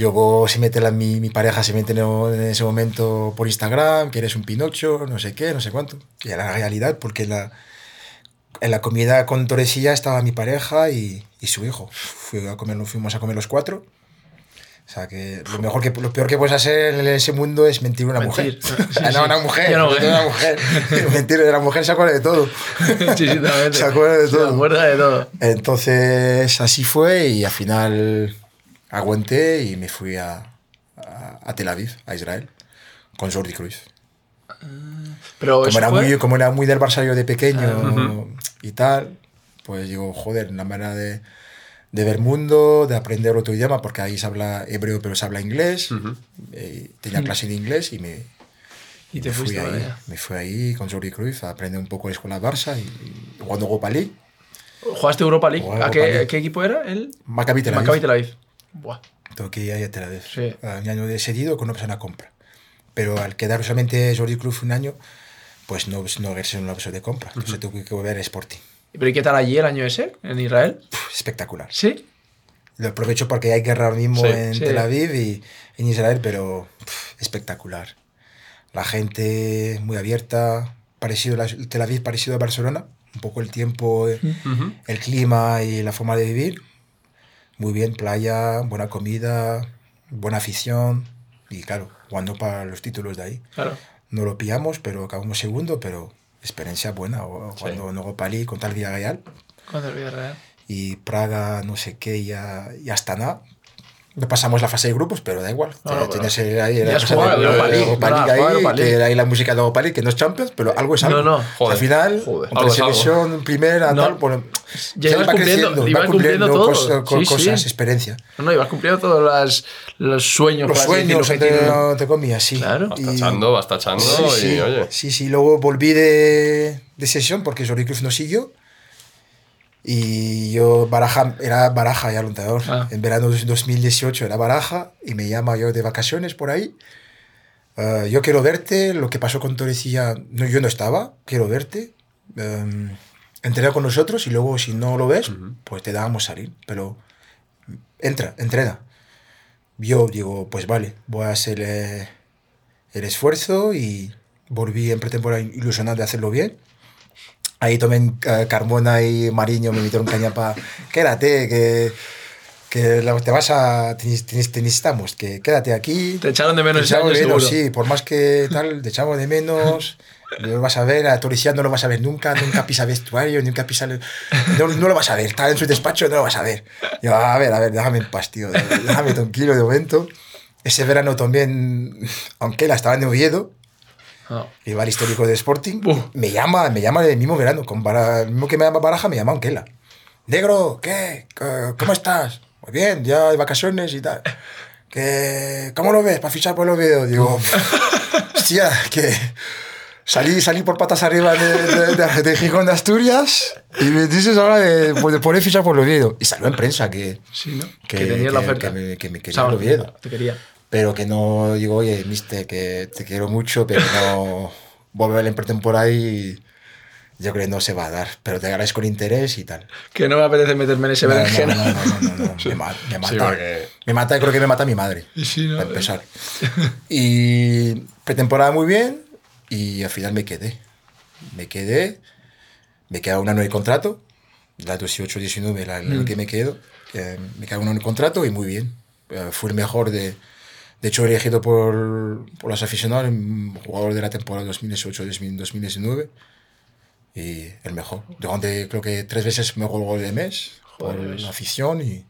luego se mete la, mi, mi pareja se mete en ese momento por Instagram, que eres un Pinocho, no sé qué, no sé cuánto. Y era la realidad, porque en la, en la comida con Torresilla estaba mi pareja y, y su hijo. Fui a comer, fuimos a comer los cuatro. O sea que lo, mejor que lo peor que puedes hacer en ese mundo es mentir a una Mentir. mujer. Sí, Ah, no, sí. una mujer. No, mentir a una mujer. mentir de la mujer se acuerda de todo. Sí. Se acuerda de Se todo. acuerda de todo. Entonces así fue y al final aguanté y me fui a, a, a Tel Aviv, a Israel, con Jordi Cruyff. Pero Como era, fue- muy, como era muy del Barça yo de pequeño y tal, pues digo, joder, una manera de, de ver mundo, de aprender otro idioma, porque ahí se habla hebreo pero se habla inglés. Eh, tenía clase de inglés y me, Y te me fui ahí. allá. Me fui ahí con Jordi Cruyff a aprender un poco de escuela Barça y, y jugando Europa League. ¿Jugaste Europa League? ¿A Europa qué, League. qué equipo era? ¿El? Maccabi Tel Aviv. Maccabi Tel Aviv. Buah. Tengo que ir a Tel Aviv. Sí. A Un año de cedido con una persona compra. Pero al quedar solamente Jordi Cruyff un año, pues no, no ejerce una persona de compra. Entonces tuve que volver a Sporting. ¿Pero y qué tal allí el año ese? ¿En Israel? Puf, espectacular. ¿Sí? Lo aprovecho porque hay guerra ahora mismo Sí. en Sí. Tel Aviv y en Israel, pero puf, espectacular. La gente muy abierta, parecido a Tel Aviv, parecido a Barcelona. Un poco el tiempo, eh, el clima y la forma de vivir. Muy bien, playa, buena comida, buena afición. Y claro, jugando para los títulos de ahí. Claro. No lo pillamos, pero acabamos segundo, pero experiencia buena. O- Cuando en Europa League contra el Villarreal ¿Cuándo el Villarreal? y Praga, no sé qué, y, y Astana. No pasamos la fase de grupos, pero da igual. No, no, Tienes pero- el- ahí Ya la has cosa jugado de- Europa League, Europa no, League has jugado ahí, Europa League. que hay la música de Europa League, que no es Champions, pero algo es algo. No, no. Joder. Al final, algo. selección primera, No. tal, bueno, Ya ibas va cumpliendo- creciendo, ibas va cumpliendo cumpliendo todo. cosas, co- Sí, cosas, sí. experiencia. No, no, ibas cumpliendo todos las- los sueños. Los sueños, que entre, tiene- entre comillas, sí. Claro. Vas tachando, vas tachando Sí, y sí, oye. sí, sí. Luego volví de, de sesión porque Jordi Cruz no siguió. Y yo, Baraja, era Baraja ya el entrenador. Ah. En verano de 2018 era Baraja y me llama yo de vacaciones por ahí. Eh, yo quiero verte, lo que pasó con Torrecilla, no, yo no estaba, quiero verte. Um, entrena con nosotros y luego si no lo ves, pues te damos salir. Pero entra, entrena. Yo digo, pues vale, voy a hacer eh, el esfuerzo y volví en pretemporada ilusionado de hacerlo bien. Ahí también eh, Carmona y Mariño me metieron caña para, quédate, que, que te vas a, te, necesitamos, que quédate aquí. Te echaron de menos Te año, de menos, sí, por más que tal, te echamos de menos. No lo vas a ver, a Toricía no lo vas a ver nunca, nunca pisa vestuario, nunca pisa. No, no lo vas a ver, está en su despacho, no lo vas a ver. Yo, a ver, a ver, déjame en paz, tío, déjame tranquilo de momento. Ese verano también, aunque la estaba en Oviedo, No. rival histórico de Sporting, me llama, me llama el mismo verano, con Bara- el mismo que me llama Baraja, me llama Anquela. Negro, ¿qué? ¿Cómo estás? Muy bien, ya de vacaciones y tal. ¿Qué, ¿Cómo lo ves para fichar por el Oviedo? Digo, hostia, que salí, salí por patas arriba de, de, de- de Gijón de Asturias y me dices ahora de, pues, de poder fichar por Oviedo. Y salió en prensa que, Sí, ¿no? que, Que tenías la que- oferta. que me, que me O quería sea, el Oviedo Te quería. Pero que no digo, oye, mister, que te quiero mucho, pero no voy a ver en pretemporada y yo creo que no se va a dar, pero te agradezco el interés y tal. Que no me apetece meterme en ese No, berenjena. no, no, no, no, no, me, ma- me mata. Sí, porque- Me mata, creo que me mata mi madre, Sí, ¿no? para empezar. Y pretemporada muy bien y al final me quedé. Me quedé, me queda un año de contrato, la 18-19 la, la que me quedo, eh, me queda un año de contrato y muy bien. Eh, fui el mejor de... De hecho, elegido por, por los aficionados, el jugador de la temporada 2018-2019 y el mejor. Durante creo que tres veces mejor gol de mes por la afición y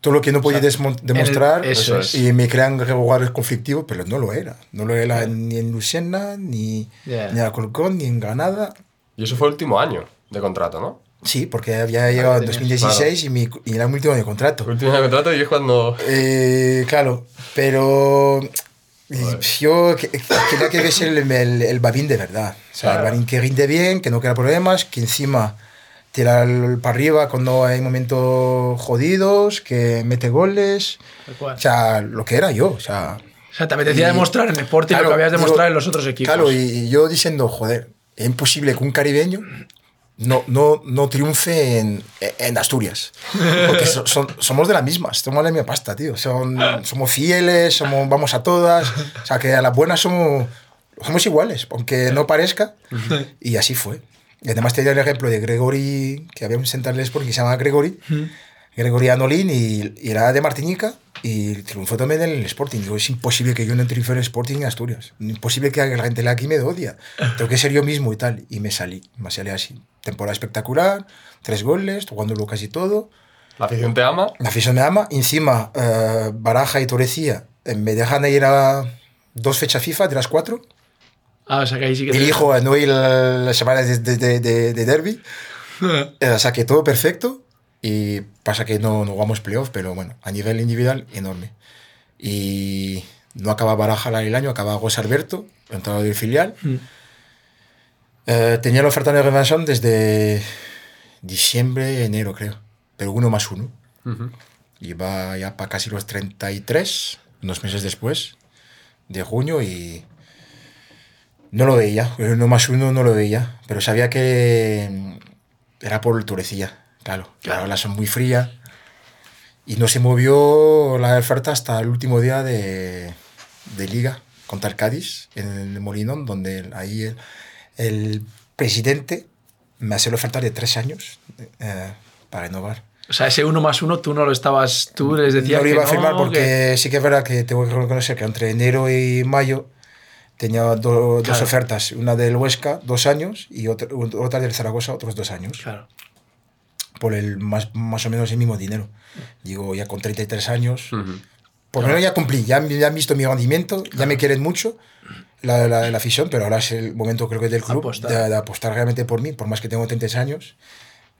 todo lo que no podía desmon- demostrar eso es. y me crean jugadores conflictivos, pero no lo era. No lo era ni en Lucena, ni, Ya. ni en Alcorcón, ni en Granada. Y eso fue el último año de contrato, ¿no? Sí, porque había llegado en tenías- 2016 y, mi, y era mi último año de contrato. El último año de contrato y es cuando. Eh, claro, pero eh, yo que- que- quería que ves el, el, el Babín de verdad. O sea, Claro. el Babín que rinde bien, que no crea problemas, que encima tira el- para arriba cuando hay momentos jodidos, que mete goles. O sea, lo que era yo. O sea, O sea, te apetecía y- demostrar en Sporting lo claro, que habías digo, demostrado en los otros equipos. Claro, y, y yo diciendo, joder, es imposible que un caribeño no, no, no triunfe en, en Asturias. Porque somos de la misma, somos la misma pasta, tío. Somos fieles, somos, vamos a todas. O sea, que a las buenas somos, somos iguales, aunque no parezca. Y así fue. Y además tenía el ejemplo de Gregory, que había un central de Sporting que se llama Gregory. Gregory Anolín y, y era de Martinica y triunfó también en el Sporting. Digo, es imposible que yo no triunfe en el Sporting en Asturias. Imposible que la gente de aquí me odia. Tengo que ser yo mismo y tal. Y me salí, me salí así. Temporada espectacular, tres goles, jugándolo casi todo. La afición te ama. La afición me ama. Encima, eh, Baraja y Torrecía eh, me dejan ir a dos fechas FIFA de las cuatro. Ah, o sea que ahí sí que... te- Elijo a no ir la, la semana de, de, de, de- de derby. O sea que todo perfecto. Y pasa que no, no jugamos playoff, pero bueno, a nivel individual, enorme. Y no acaba Baraja el año, acaba José Alberto, entrenador del filial. Mm. Eh, tenía la oferta de renovación desde diciembre, enero, creo. Pero uno más uno. Y va ya para casi los 33, unos meses después, de junio, y no lo veía. El uno más uno no lo veía. Pero sabía que mm, era por Turecilla. Claro, claro, la son muy fría. Y no se movió la oferta hasta el último día de, de liga contra el Cádiz en el Molinón, donde el- ahí el, presidente me hace la oferta de tres años eh, para renovar. O sea, ese uno más uno tú no lo estabas... Tú les decías no lo que iba a firmar no, porque que- sí que es verdad que tengo que reconocer que entre enero y mayo tenía do- dos Claro. ofertas, una del Huesca, dos años, y otra, otra del Zaragoza, otros dos años, Claro. por el más, más o menos el mismo dinero. Digo, ya con 33 años, por lo menos ya cumplí, ya, ya han visto mi rendimiento, ya me quieren mucho la, la, la afición, pero ahora es el momento creo que del club Apostar. de, de apostar realmente por mí, por más que tengo 33 años.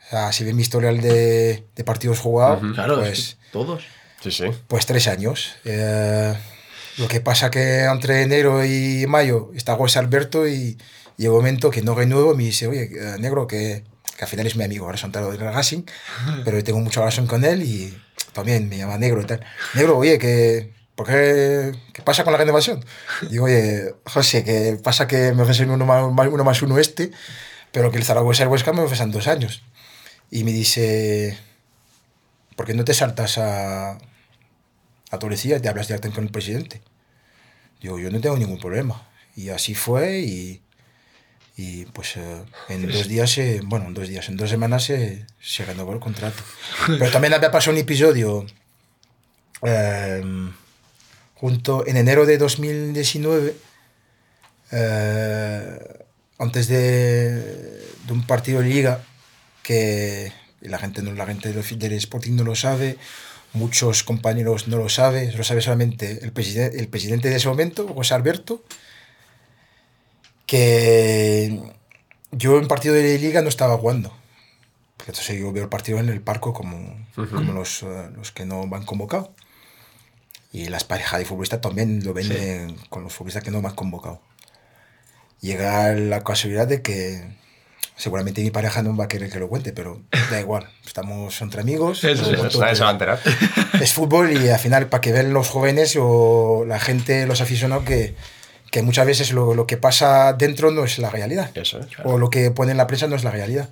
O sea, si ven mi historial de, de partidos jugados, Claro, es pues... que todos. Sí, sí. Pues tres años. Eh, lo que pasa que entre enero y mayo está José Alberto y llega un momento que no renuevo y me dice, oye, eh, negro, que, que al final es mi amigo, ahora son del Racing, pero tengo mucha relación con él y también me llama negro y tal. Negro, oye, que, ¿por qué, ¿qué pasa con la renovación? Digo, oye, José, que pasa que me ofrecen uno más, uno más uno este, pero que el Zaragoza y el Huesca me ofrecen dos años. Y me dice, ¿por qué no te saltas a, a Torrecilla y te hablas directamente con el presidente? Digo, yo no tengo ningún problema. Y así fue y, y pues eh, en dos días, se, bueno, en dos días, en dos semanas se, se renovó el contrato. Pero también había pasado un episodio eh, junto en enero de 2019, eh, antes de, de un partido de liga que la gente, no, la gente del del Sporting no lo sabe, muchos compañeros no lo saben, lo sabe solamente el, presidente el presidente de ese momento, José Alberto, que yo en partido de liga no estaba jugando. Porque entonces yo veo el partido en el parco como, como los, eh, los que no van convocados. Y las parejas de futbolistas también lo ven eh, con los futbolistas que no me han convocado. Llega la casualidad de que seguramente mi pareja no va a querer que lo cuente, pero da igual. Estamos entre amigos. Eso sí, cuento Nadie que se va a es fútbol y al final para que vean los jóvenes o la gente, los aficionados, que, que muchas veces lo, lo que pasa dentro no es la realidad. Eso es. O lo que pone en la prensa no es la realidad.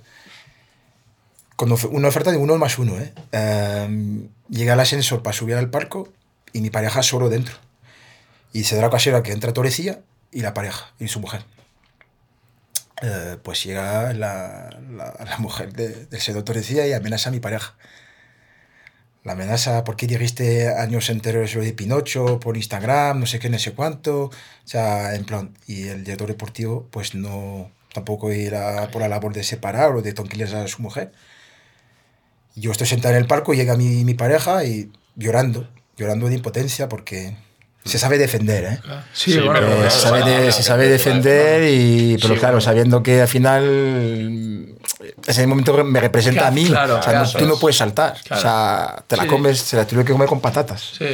Con una oferta de uno más uno, ¿eh? Em, llega el ascensor para subir al parco y mi pareja solo dentro. Y se da la ocasión que entra Torecilla y la pareja y su mujer. Eh, pues llega la, la, la mujer de- del señor Torecilla y amenaza a mi pareja. La amenaza, ¿por qué dijiste años enteros de Pinocho por Instagram, no sé qué, no sé cuánto? O sea, en plan, y el director deportivo, pues no, tampoco era por la labor de separar o de tranquilizar a su mujer. Yo estoy sentado en el palco, llega mi, mi pareja y llorando, llorando de impotencia porque se sabe defender, ¿eh? Sí, Sí, bueno, pero Eh, claro, se sabe, de- claro, se sabe claro, defender, y, pero Sí, claro, bueno. sabiendo que al final ese momento me representa a mí. Claro, o sea, no- tú no es. puedes saltar. Claro. O sea, te la Sí. comes, se la tuve que comer con patatas. Sí.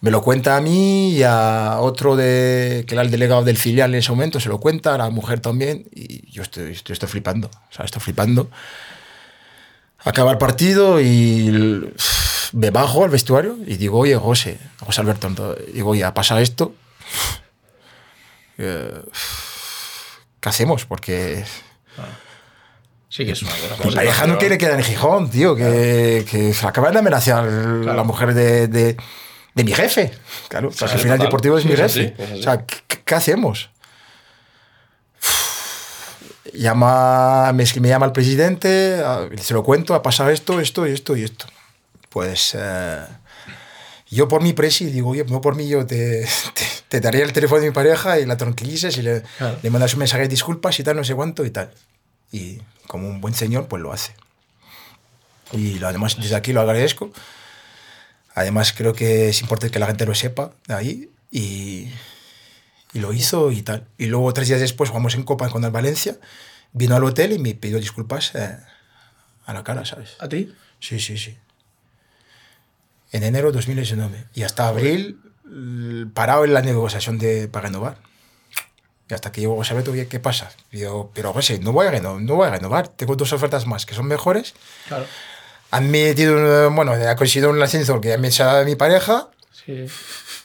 Me lo cuenta a mí y a otro de, que era el delegado del filial en ese momento, se lo cuenta, a la mujer también, y yo estoy, estoy, estoy flipando, o sea, estoy flipando. Acaba el partido y me bajo al vestuario y digo, oye, José, José Alberto, digo, oye, ha pasado esto, Eh, ¿qué hacemos? Porque Sí que es una cosa. mi pareja no quiere quedar en Gijón, tío, que, que se acaba de amenazar la mujer de, de, de mi jefe. Claro, o sea, que al final total. deportivo es Sí, mi es jefe. así, es así. O sea, ¿qué, qué hacemos? Llama, me, me llama el presidente, ah, se lo cuento, ha pasado esto, esto, esto y esto. Pues eh, yo por mi presi digo, oye, no por mí, yo te, te, te daría el teléfono de mi pareja y la tranquilices y le, Claro. le mandas un mensaje de disculpas y tal, no sé cuánto y tal. Y como un buen señor, pues lo hace. Y lo, además desde aquí lo agradezco. Además, creo que es importante que la gente lo sepa de ahí y, y lo hizo y tal. Y luego, tres días después, jugamos en Copa con el Valencia. Vino al hotel y me pidió disculpas eh, a la cara, ¿sabes? ¿A ti? Sí, sí, sí. En enero de 2019. Y hasta abril, parado en la negociación de, para renovar. Y hasta que llegó Sabeto, oye, ¿qué pasa? Y yo, pero José, no voy, a renovar, no voy a renovar. Tengo dos ofertas más que son mejores. Claro. Han metido, bueno, ha conseguido un ascenso que me echado mi pareja. Sí.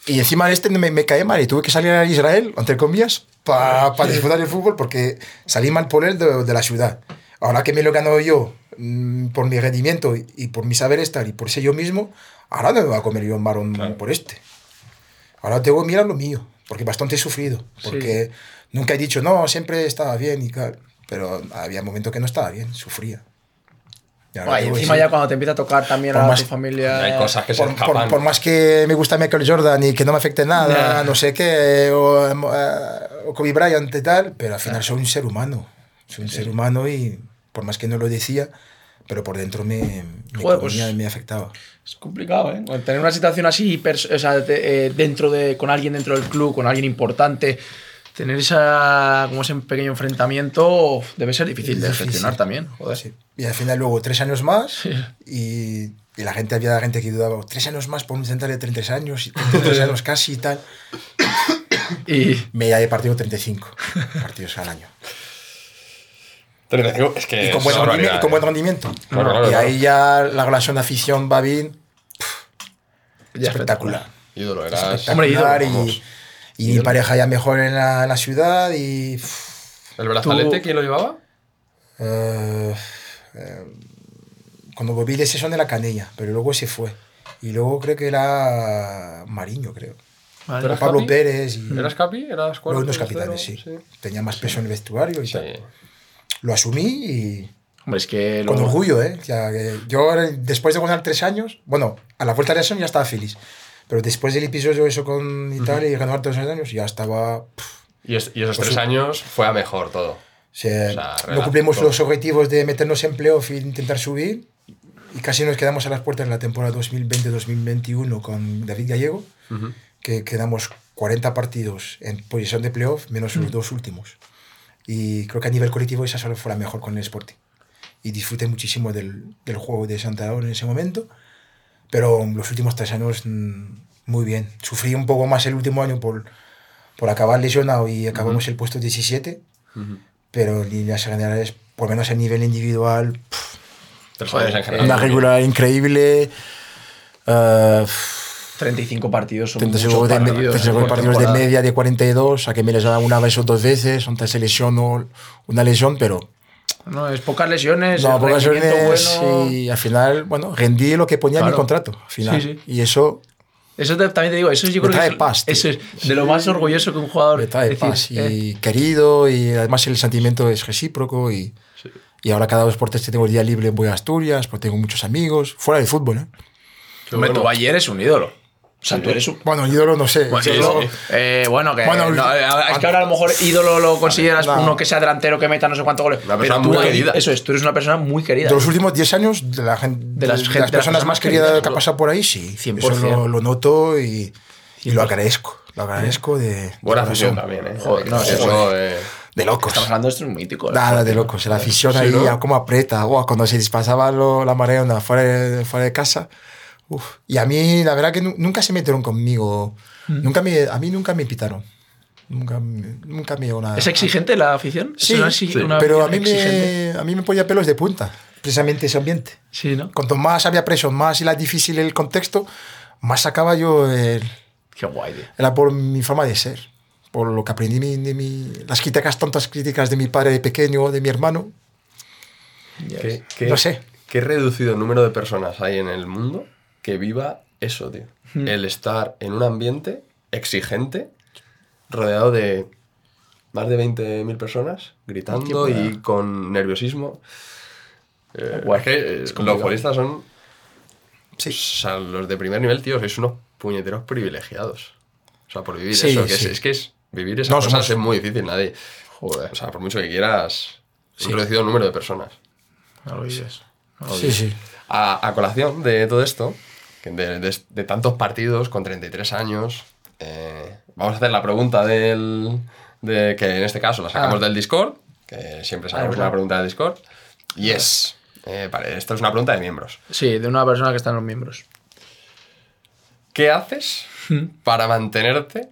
Y encima este me, me cae mal y tuve que salir a Israel, entre comillas, para disfrutar del fútbol porque salí mal por él de, de la ciudad. Ahora que me lo gano yo mm, por mi rendimiento y por mi saber estar y por ser yo mismo, ahora no me voy a comer yo un marrón por este. Ahora tengo que mirar lo mío, porque bastante he sufrido. Porque nunca he dicho, no, siempre estaba bien y tal. Pero había momentos que no estaba bien, sufría. Y ahora Buah, y encima sí. ya cuando te empieza a tocar también Por a más- tu familia. Hay cosas que se por, por- por más que me gusta Michael Jordan y que no me afecte nada, Ya. no sé qué, o, eh, o Kobe Bryant y tal, pero al final soy un ser humano. Soy un ser humano y por más que no lo decía, pero por dentro me, me, Joder, comía pues- me afectaba. Es complicado, ¿eh? Tener una situación así, o sea, de- eh, dentro de, con alguien dentro del club, con alguien importante, tener esa, como ese pequeño enfrentamiento debe ser difícil de Difícil. gestionar también. Joder. Sí. Y al final luego tres años más y, y la gente había gente que dudaba, tres años más por un central de 33 años y 33 años casi y tal. Y Me he partido 35 partidos al año. 35, es que Y con buen, rendimiento, y con buen eh. rendimiento. Claro, claro, y claro. ahí ya la relación afición-Babín, ya espectacular. Ídolo, eras... Hombre, ídolo, y, y mi pareja ya mejor en la, en la ciudad y pff, ¿El brazalete quién lo llevaba? eh, eh, cuando volví de sesión de la canella pero luego se fue y luego creo que era Mariño creo Vale. ¿Eras Pablo Capi? Pérez y ¿Eras capi? ¿Eras cuarto? los dos capitanes sí. tenía más peso en el vestuario y Sí. tal lo asumí y Hombre, es que con lo- orgullo eh O sea, que yo después de ganar tres años bueno a la vuelta de sesión ya estaba feliz pero después del episodio eso con Italia y ganar tres años ya estaba pff, Y, es- y esos Pues tres años fue a mejor todo. O sea, O sea, no relato, cumplimos todo. los objetivos de meternos en playoff e intentar subir. Y casi nos quedamos a las puertas en la temporada 2020-2021 con David Gallego, que quedamos 40 partidos en posición de playoff, menos los dos últimos. Y creo que a nivel colectivo esa solo fue la mejor con el Sporting. Y disfruté muchísimo del, del juego de Santa Laura en ese momento. Pero los últimos tres años, mm, muy bien. Sufrí un poco más el último año por, por acabar lesionado y acabamos el puesto 17 pero en líneas generales, por lo menos a nivel individual, pff, Tres Joder, años en general. una regular increíble. eh, 35 partidos son 35 muchos de, partidos, 35 por partidos de media de 42, a que me lesionan una vez o dos veces, antes se lesionó una lesión, pero No, es pocas lesiones, no, pocas lesiones bueno. y al final, bueno, rendí lo que ponía en mi Claro. contrato, al final. Sí, sí. Y eso Eso te- también te digo, eso yo creo que es, paz, eso es de lo más orgulloso que un jugador me trae decir, paz eh, y querido y además el sentimiento es recíproco y, y ahora cada dos por tres que tengo el día libre voy a Asturias, porque tengo muchos amigos, fuera del fútbol, ¿eh? Hombre, bueno. tú ayer eres un ídolo. O sea, tú eres un. Bueno, ídolo no sé. Bueno, ídolo, eh, bueno, que. Bueno, no, eh, es que ahora a lo mejor ídolo lo consideras no. uno que sea delantero, que meta no sé cuántos goles. Una pero persona tú, muy querida. Eso es, tú eres una persona muy querida. De los últimos 10 años, de, la gente, de, las las, gente- de las personas más queridas queridas, que ha pasado por ahí, sí. 100%. Eso lo, lo noto y, y lo agradezco. Lo agradezco de, Buena de afición también, ¿eh? Joder, no, eso, eh, De locos. Estamos hablando de esto es muy mítico. ¿eh? Nada de locos. La afición Sí, ahí, ¿no? a cómo aprieta. Guau, cuando se dispasaba lo- la marea onda fuera de, fuera de casa. Uf. Y a mí, la verdad que nu- nunca se metieron conmigo. Mm. Nunca me, a mí nunca me pitaron. Nunca, me- nunca me dio nada. ¿Es exigente la afición? ¿Es Sí, una sí, una pero a mí, exigente? me, a mí me ponía pelos de punta. Precisamente ese ambiente. Sí, ¿no? Cuanto más había presión, más era difícil el contexto, más sacaba yo el- Qué guay, tío. era por mi forma de ser, por lo que aprendí mi- de mi, las críticas, tantas críticas de mi padre de pequeño, de mi hermano. ¿qué, qué- No sé. Qué reducido número de personas hay en el mundo que viva eso, tío. Hmm. El estar en un ambiente exigente, rodeado de más de 20.000 personas, gritando y con nerviosismo. Eh, Guay. es que eh, los futbolistas son. Sí. O sea, los de primer nivel, tío, sois unos puñeteros privilegiados. O sea, por vivir Sí, eso, que sí. es, es que es. Vivir esas No, cosas somos- es muy difícil, nadie. Joder. O sea, por mucho que quieras. Un reducido número de personas. No lo dices. No lo Sí, dices. sí. A, a colación de todo esto, de, de- de tantos partidos con 33 años. eh, vamos a hacer la pregunta del, de que en este caso la sacamos Ah. del Discord, que siempre sacamos verdad. una pregunta del Discord. Y es, eh, vale, esto es una pregunta de miembros. Sí, de una persona que está en los miembros. ¿Qué haces para mantenerte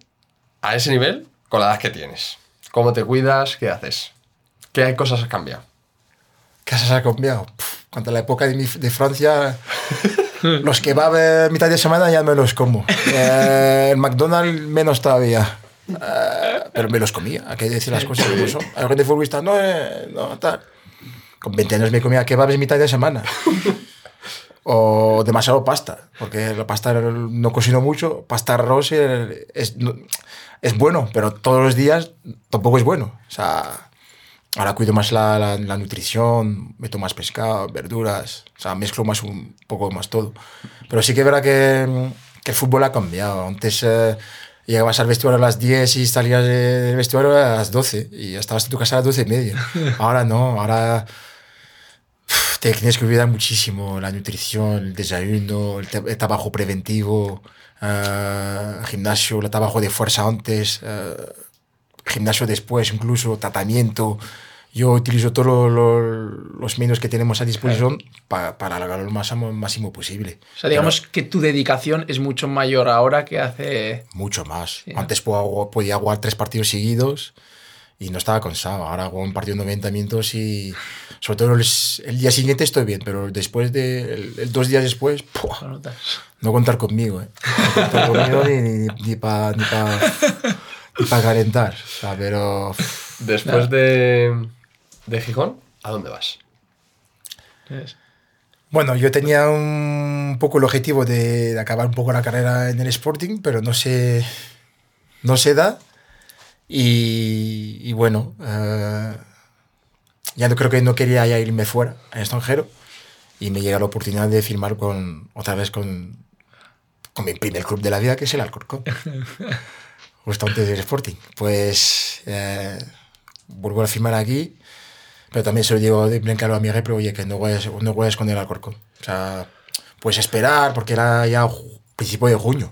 a ese nivel con la edad que tienes? ¿Cómo te cuidas? ¿Qué haces? ¿Qué cosas has cambiado? ¿Qué se ha cambiado? Puf, cuando a la época de, mi- de Francia, los que va a mitad de semana ya me los como. Eh, el McDonald's menos todavía. Eh, pero me los comía, hay que decir las cosas como son. Hay gente futbolista, no, eh, no, tal. Con 20 años me comía kebabs mitad de semana. O demasiado pasta, porque la pasta no cocino mucho. Pasta arroz es, no- es bueno, pero todos los días tampoco es bueno. O sea, ahora cuido más la, la- la nutrición, meto más pescado, verduras, o sea, mezclo más un poco más todo. Pero sí que es verdad que, que el fútbol ha cambiado. Antes eh, llegabas al vestuario a las 10 y salías del vestuario a las 12 y estabas en tu casa a las 12 y media. Ahora no, ahora te tienes que cuidar muchísimo la nutrición, el desayuno, el, el trabajo preventivo, eh, gimnasio, el trabajo de fuerza antes, eh, gimnasio después, incluso tratamiento. Yo utilizo todos los, los medios que tenemos a disposición pa- para alargarlo lo más, máximo posible. O sea, digamos que tu dedicación es mucho mayor ahora que hace... Mucho más. Sí, ¿no? Antes po- podía jugar tres partidos seguidos y no estaba cansado. Ahora hago un partido de 90 minutos y sobre todo el, el día siguiente estoy bien, pero después de el, el dos días después, ¡pua! no contar conmigo, ¿eh? No contar conmigo ni, ni, ni para ni pa, ni pa calentar. O sea, pero Después de, de Gijón, ¿a dónde vas? Es- bueno, yo tenía un poco el objetivo de, de acabar un poco la carrera en el Sporting, pero no se, no se da. Y, y bueno, eh, ya no creo que no quería ya irme fuera, al extranjero. Y me llega la oportunidad de firmar con, otra vez con, con mi primer club de la vida, que es el Alcorcón. Antes del Sporting. Pues eh, vuelvo a firmar aquí, pero también se lo digo de bien claro a mi repre, oye, que no juegues, no juegues con el Alcorcón. O sea, puedes esperar, porque era ya principio de junio.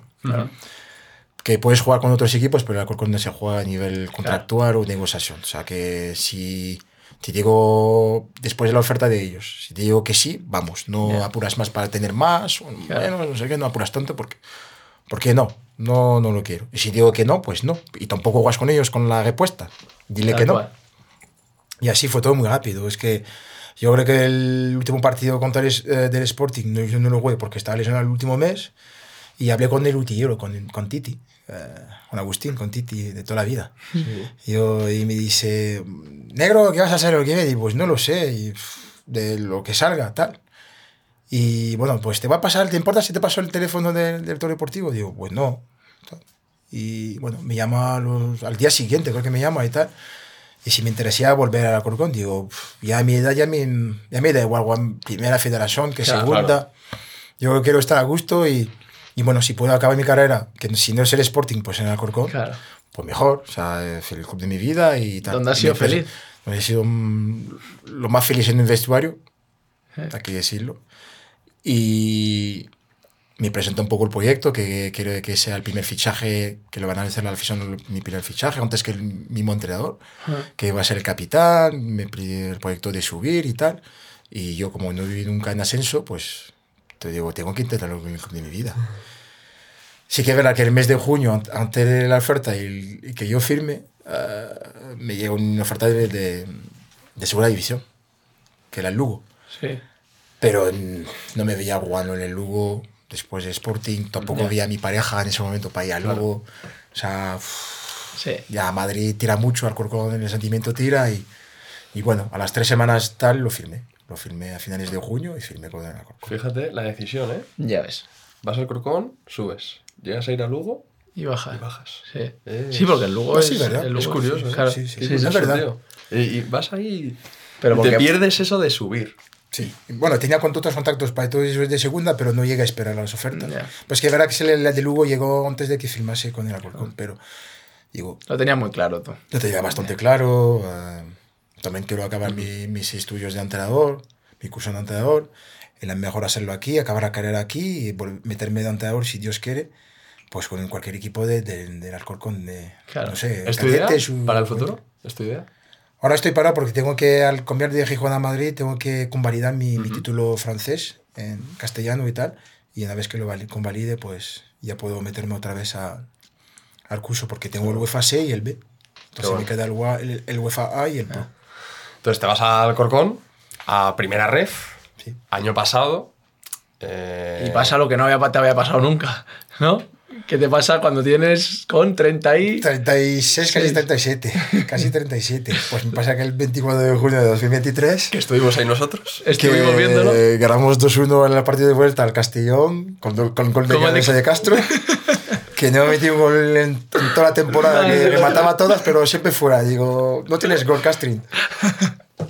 Que puedes jugar con otros equipos, pero el Alcorcón no se juega a nivel contractual o negociación. O sea, que si te digo después de la oferta de ellos, si te digo que sí, vamos, no Ya. apuras más para tener más, o Claro. menos, no sé qué, no apuras tanto porque, porque no, no, no lo quiero. Y si digo que no, pues no. Y tampoco juegas con ellos con la respuesta. Dile Tal que no. cual. Y así fue todo muy rápido. Es que yo creo que el último partido contra el, eh, del Sporting no, yo no lo jugué porque estaba lesionado el último mes y hablé con el utillero, con, con Titi, eh, con Agustín, con Titi de toda la vida. Y, yo- y me dice, negro, ¿qué vas a hacer viene? Y pues no lo sé, y, pff, de lo que salga, tal. Y bueno, pues te va a pasar, ¿te importa si te paso el teléfono del director deportivo? Digo, pues no. Y bueno, me llama los- al día siguiente, creo que me llama y tal. Y si me interesaba volver a la Corcón, digo, "Uf, ya a mi edad ya me, ya me da igual, primera federación que Claro, segunda. claro. Yo quiero estar a gusto y, y bueno, si puedo acabar mi carrera, que si no es el Sporting, pues en el Alcorcón, Claro. pues mejor. O sea, es el club de mi vida y tal. ¿Dónde has sido feliz? Donde he sido lo más feliz en el vestuario, Eh. hay que decirlo. Y me presenta un poco el proyecto, que quiero que sea el primer fichaje, que lo van a hacer la afición, mi primer fichaje, antes que el mismo entrenador, que va a ser el capitán, pri- el proyecto de subir y tal. Y yo, como no he vivido nunca en ascenso, pues te digo, tengo que intentarlo de mi vida. Sí que es verdad que el mes de junio, an- antes de la oferta y, el- que yo firme, eh, me llegó una oferta de, de, de segunda división, que era el Lugo. Sí. Pero no me veía jugando en el Lugo, después de Sporting, tampoco veía a mi pareja en ese momento para ir al Lugo. O sea, Sí. ya Madrid tira mucho, Alcorcón en el sentimiento tira y, y bueno, a las tres semanas tal lo firmé. Lo firmé a finales de junio y firmé con el Alcorcón. Fíjate la decisión, ¿eh? Ya ves. Vas al Corcón, subes. Llegas a ir a Lugo, Y baja. Y bajas. Sí. Es- Sí, porque el Lugo Ah, es, el Lugo es curioso, ¿eh? Claro. Sí, es verdad. Y, y vas ahí Pero porque- te pierdes eso de subir. Sí. Bueno, tenía con otros contactos para todo eso de segunda, pero no llega a esperar las ofertas. Ya. Pues que es verdad que el el de Lugo llegó antes de que firmase con el Alcorcón, pero digo, Lo tenía muy claro tú. Yo tenía bastante claro. eh, también quiero acabar mi- mis estudios de entrenador. mi curso de entrenador, la mejor hacerlo aquí, acabar la carrera aquí y meterme de entrenador si Dios quiere, pues con cualquier equipo de, de- del Alcorcón, de, Claro. no sé, ¿Es tu idea para el futuro? ¿Es tu idea? Ahora estoy parado porque tengo que, al cambiar de Gijón a Madrid, tengo que convalidar mi, mi título francés en castellano y tal. Y una vez que lo vali- convalide, pues ya puedo meterme otra vez a- al curso porque tengo el UEFA C y el B. Entonces bueno. me queda el, UA el, el UEFA A y el Pro. Entonces te vas al Corcón, a primera ref, Sí. año pasado. eh, Y pasa lo que no había, te había pasado nunca, ¿no? ¿Qué te pasa cuando tienes con 30 y... 36, casi 37. Casi 37. Pues me pasa que el 24 de junio de 2023. Que estuvimos ahí nosotros. Estuvimos que viéndolo. ganamos 2-1 en el partido de vuelta al Castellón con, gol de ¿Cómo de- Castro. que no metí un gol en, en toda la temporada, que remataba todas, pero siempre fuera. Digo, no tienes gol, Castrin.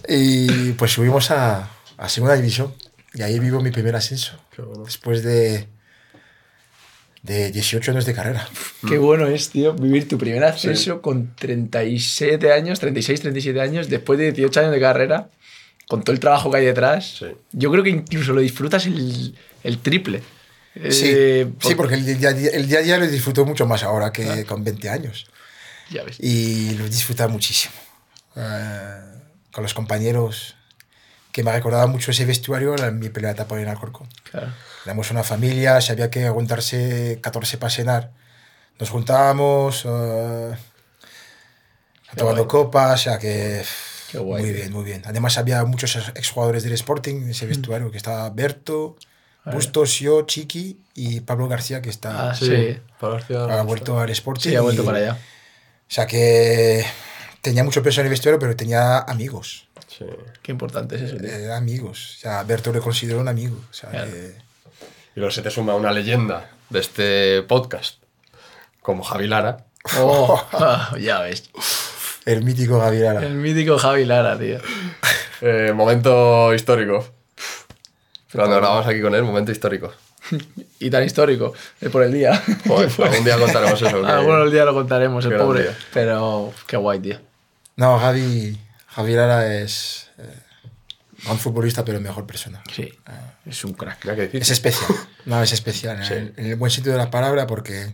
Y pues subimos a, a Segunda División. Y ahí vivo mi primer ascenso. Después de, de 18 años de carrera. Qué bueno es, tío, vivir tu primer ascenso con 37 años, 36, 37 años, después de 18 años de carrera, con todo el trabajo que hay detrás. Sí. Yo creo que incluso lo disfrutas el, el triple. Sí, Eh, sí, porque el día, a día- el día a día lo disfruto mucho más ahora que con 20 años. Ya ves. y lo disfruta muchísimo. Eh, con los compañeros que me ha recordado mucho ese vestuario en mi primera etapa en Alcorcón. Claro. Éramos una familia, si había que aguantarse 14 para cenar. Nos juntábamos, eh, tomando copas, o sea que... Qué guay, muy tío. bien, muy bien. Además había muchos exjugadores del Sporting en ese vestuario, que estaba Berto, Bustos, yo, Chiqui y Pablo García, que está, Ah, sí. Pablo García ha vuelto al Sporting. Sí, ha vuelto y- para allá. o sea que tenía mucho peso en el vestuario, pero tenía amigos. Sí. Qué importante es eso, tío. eh, amigos. O sea, Berto le considero un amigo. O sea, Claro. que- Y luego se te suma una leyenda de este podcast, como Javi Lara. Oh, ya ves. el mítico Gabriel Ara. El mítico Javi Lara, tío. Eh, momento histórico. Cuando grabamos aquí con él, momento histórico. Y tan histórico, es por el día. Joder, algún día contaremos eso. días lo contaremos, el pobre. día. Pero qué guay, tío. No, Javi, Javi Lara es eh, un futbolista, pero mejor persona. Sí, es un crack. Difícil. Es especial. No, es especial. En, el, en el buen sentido de la palabra, porque.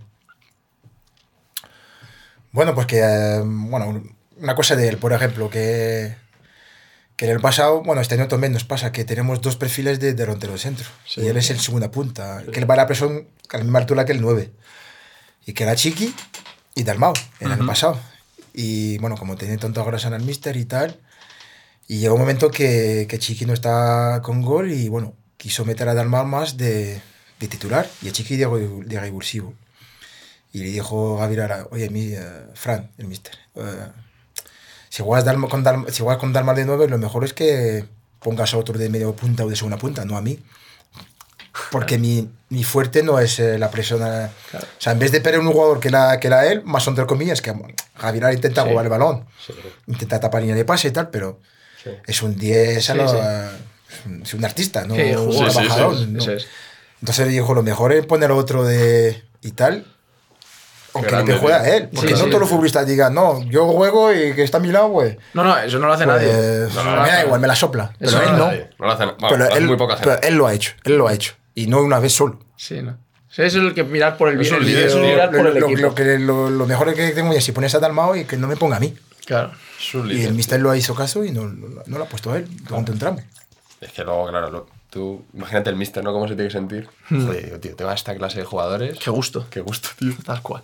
Bueno, pues que. eh, bueno, una cosa de él, por ejemplo, que. Que en el pasado, bueno, este año también nos pasa que tenemos dos perfiles de delantero centro. Y él es el segunda punta. Que él va a la presión a la misma altura que el 9. Y que era Chiqui y Dalmau el año pasado. Y bueno, como tenía tanta grasa en el mister y tal. Y llegó un momento que, que Chiqui no está con gol y bueno, quiso meter a Dalmau más de, de titular y a Chiqui de, de revulsivo. Y le dijo Gabriel Ara, oye, mi, eh, Fran, el mister, eh, si juegas, Dalma- con Dalma- si juegas con Dalmau de 9, lo mejor es que pongas a otro de medio punta o de segunda punta, no a mí. Porque mi, mi fuerte no es eh, la presión. eh, O sea, en vez de perder un jugador que la, que la él, más entre comillas, que Javier Ara intenta Sí. jugar el balón, Sí. intenta tapar línea de pase y tal, pero Sí. es un 10, a Sí, lo- sí. es un- artista, no Sí, un jugó, sí, sí, trabajador, ¿no? Es. Entonces dijo, lo mejor es poner otro de y tal, aunque grande, no te juega él, porque Sí, no sí. todos los futbolistas digan, no, yo juego y que está a mi lado, güey. No, no, eso no lo hace Pues, nadie. No, no, me da igual, me la sopla. Pero Eso él no no. Lo. Bueno, Pero hace él, muy poca pero gente. él lo ha hecho, él lo ha hecho. Y no una vez solo. Sí, ¿no? Eso es el que mirar por el Es bien. un el líder, es lo, por el lo- equipo. lo que, lo, lo mejor que tengo es si pones a Dalmao y que no me ponga a mí. Claro. Y el mister lo hizo caso y no, no, no lo ha puesto a él durante un tramo. Es que luego, claro, lo- tú imagínate el mister, ¿no? ¿Cómo se tiene que sentir? Joder, digo, tío, tengo a esta clase de jugadores. Qué gusto. Qué gusto, tío. Tal cual.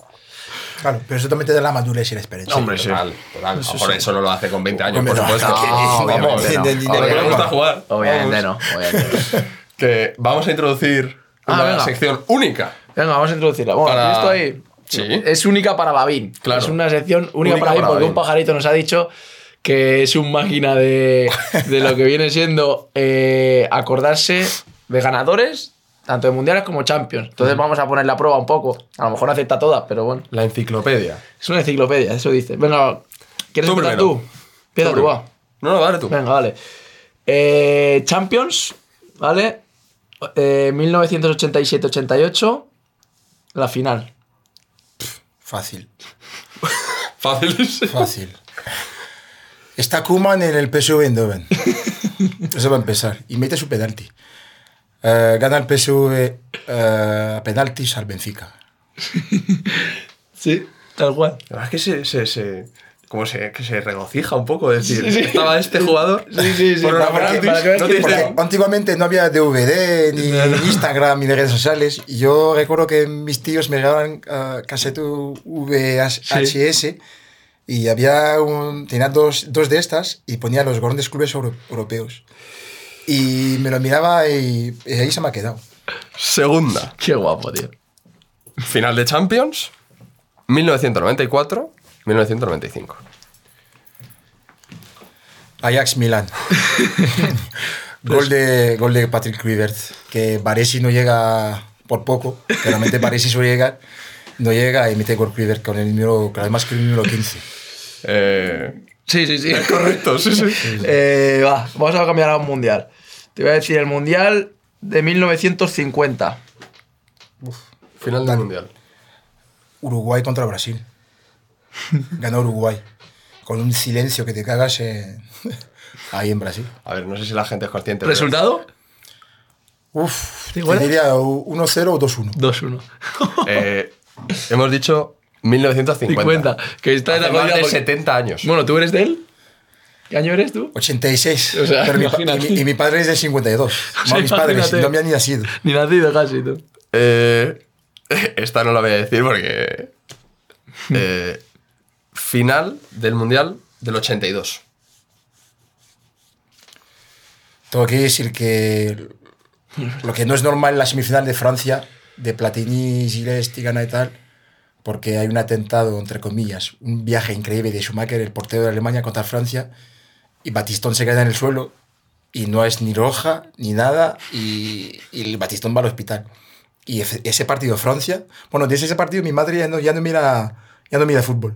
Claro, pero eso también te da la madurez y la experiencia. Hombre, sí. Total, total. A lo mejor eso no lo hace con 20 años, Hombre, por no, supuesto. no, Vamos, obviamente no. le gusta no. jugar. Obviamente vamos, no. No. Que vamos a introducir Ah, una venga. sección única. Venga, vamos a introducirla. Bueno, Para- esto ahí Sí. es única para Babín. Claro. Es una sección única, Única para Babín porque Babín. un pajarito nos ha dicho que es un máquina de, de lo que viene siendo eh, acordarse de ganadores, tanto de mundiales como champions. Entonces vamos a poner la prueba un poco. A lo mejor no acepta todas, pero bueno. La enciclopedia. Es una enciclopedia, eso dice. Venga, ¿quieres Tú empezar primero. tú? Empieza tú, va. No, no, dale tú. Venga, vale. Eh, Champions, ¿vale? Eh, 1987-88, la final. Fácil, Fácil. fácil. Está Kuman en el PSV Eindhoven. Eso va a empezar. Y mete su penalti. Eh, gana el PSV eh, a penaltis al Benfica. Sí, tal cual. La verdad es que se, se, se- como se, que se regocija un poco, es decir, estaba este jugador Sí, sí, sí, por una para- penaltis, para que veas no que- te dice- Porque antiguamente no había DVD, ni Instagram, ni redes sociales. Y yo recuerdo que mis tíos me regalaban uh, cassette VHS y había un, tenía dos, dos de estas y ponía los grandes clubes euro- europeos. Y me lo miraba y, y ahí se me ha quedado. Segunda, Qué guapo, tío. final de Champions, 1994-1995. Ajax Milan. gol, de, gol de Patrick Kluivert, que Baresi no llega por poco, que realmente Baresi suele llegar, no llega y mete gol Kluivert con el número, además que el número 15. Eh, Sí, sí, sí. correcto, sí, sí. Eh, va, vamos a cambiar a un mundial. Te voy a decir el mundial de 1950. Final del Mundial. Uruguay contra Brasil. Ganó Uruguay. Con un silencio que te cagas en- ahí en Brasil. A ver, no sé si la gente es consciente. pero- ¿Resultado? Uf, ¿Te diría 1-0 o 2-1. 2-1. Eh, hemos dicho 1950. 50. Que está en la más de porque- 70 años. Bueno, ¿tú eres de él? ¿Qué año eres tú? 86. O sea, Pero mi y, mi, y mi padre es del 52. O sea, mis padres no me han ni nacido. Ni nacido casi tú. Eh, esta no la voy a decir porque. eh, final del Mundial del 82. Tengo que decir que lo que no es normal en la semifinal de Francia, de Platini, Gilles, Tigana y tal, porque hay un atentado, entre comillas, un viaje increíble de Schumacher, el portero de Alemania, contra Francia, y Batistón se queda en el suelo, y no es ni roja ni nada, y, el Batistón va al hospital. Y ese partido Francia, bueno, desde ese partido mi madre ya no, ya no, mira, ya no mira fútbol,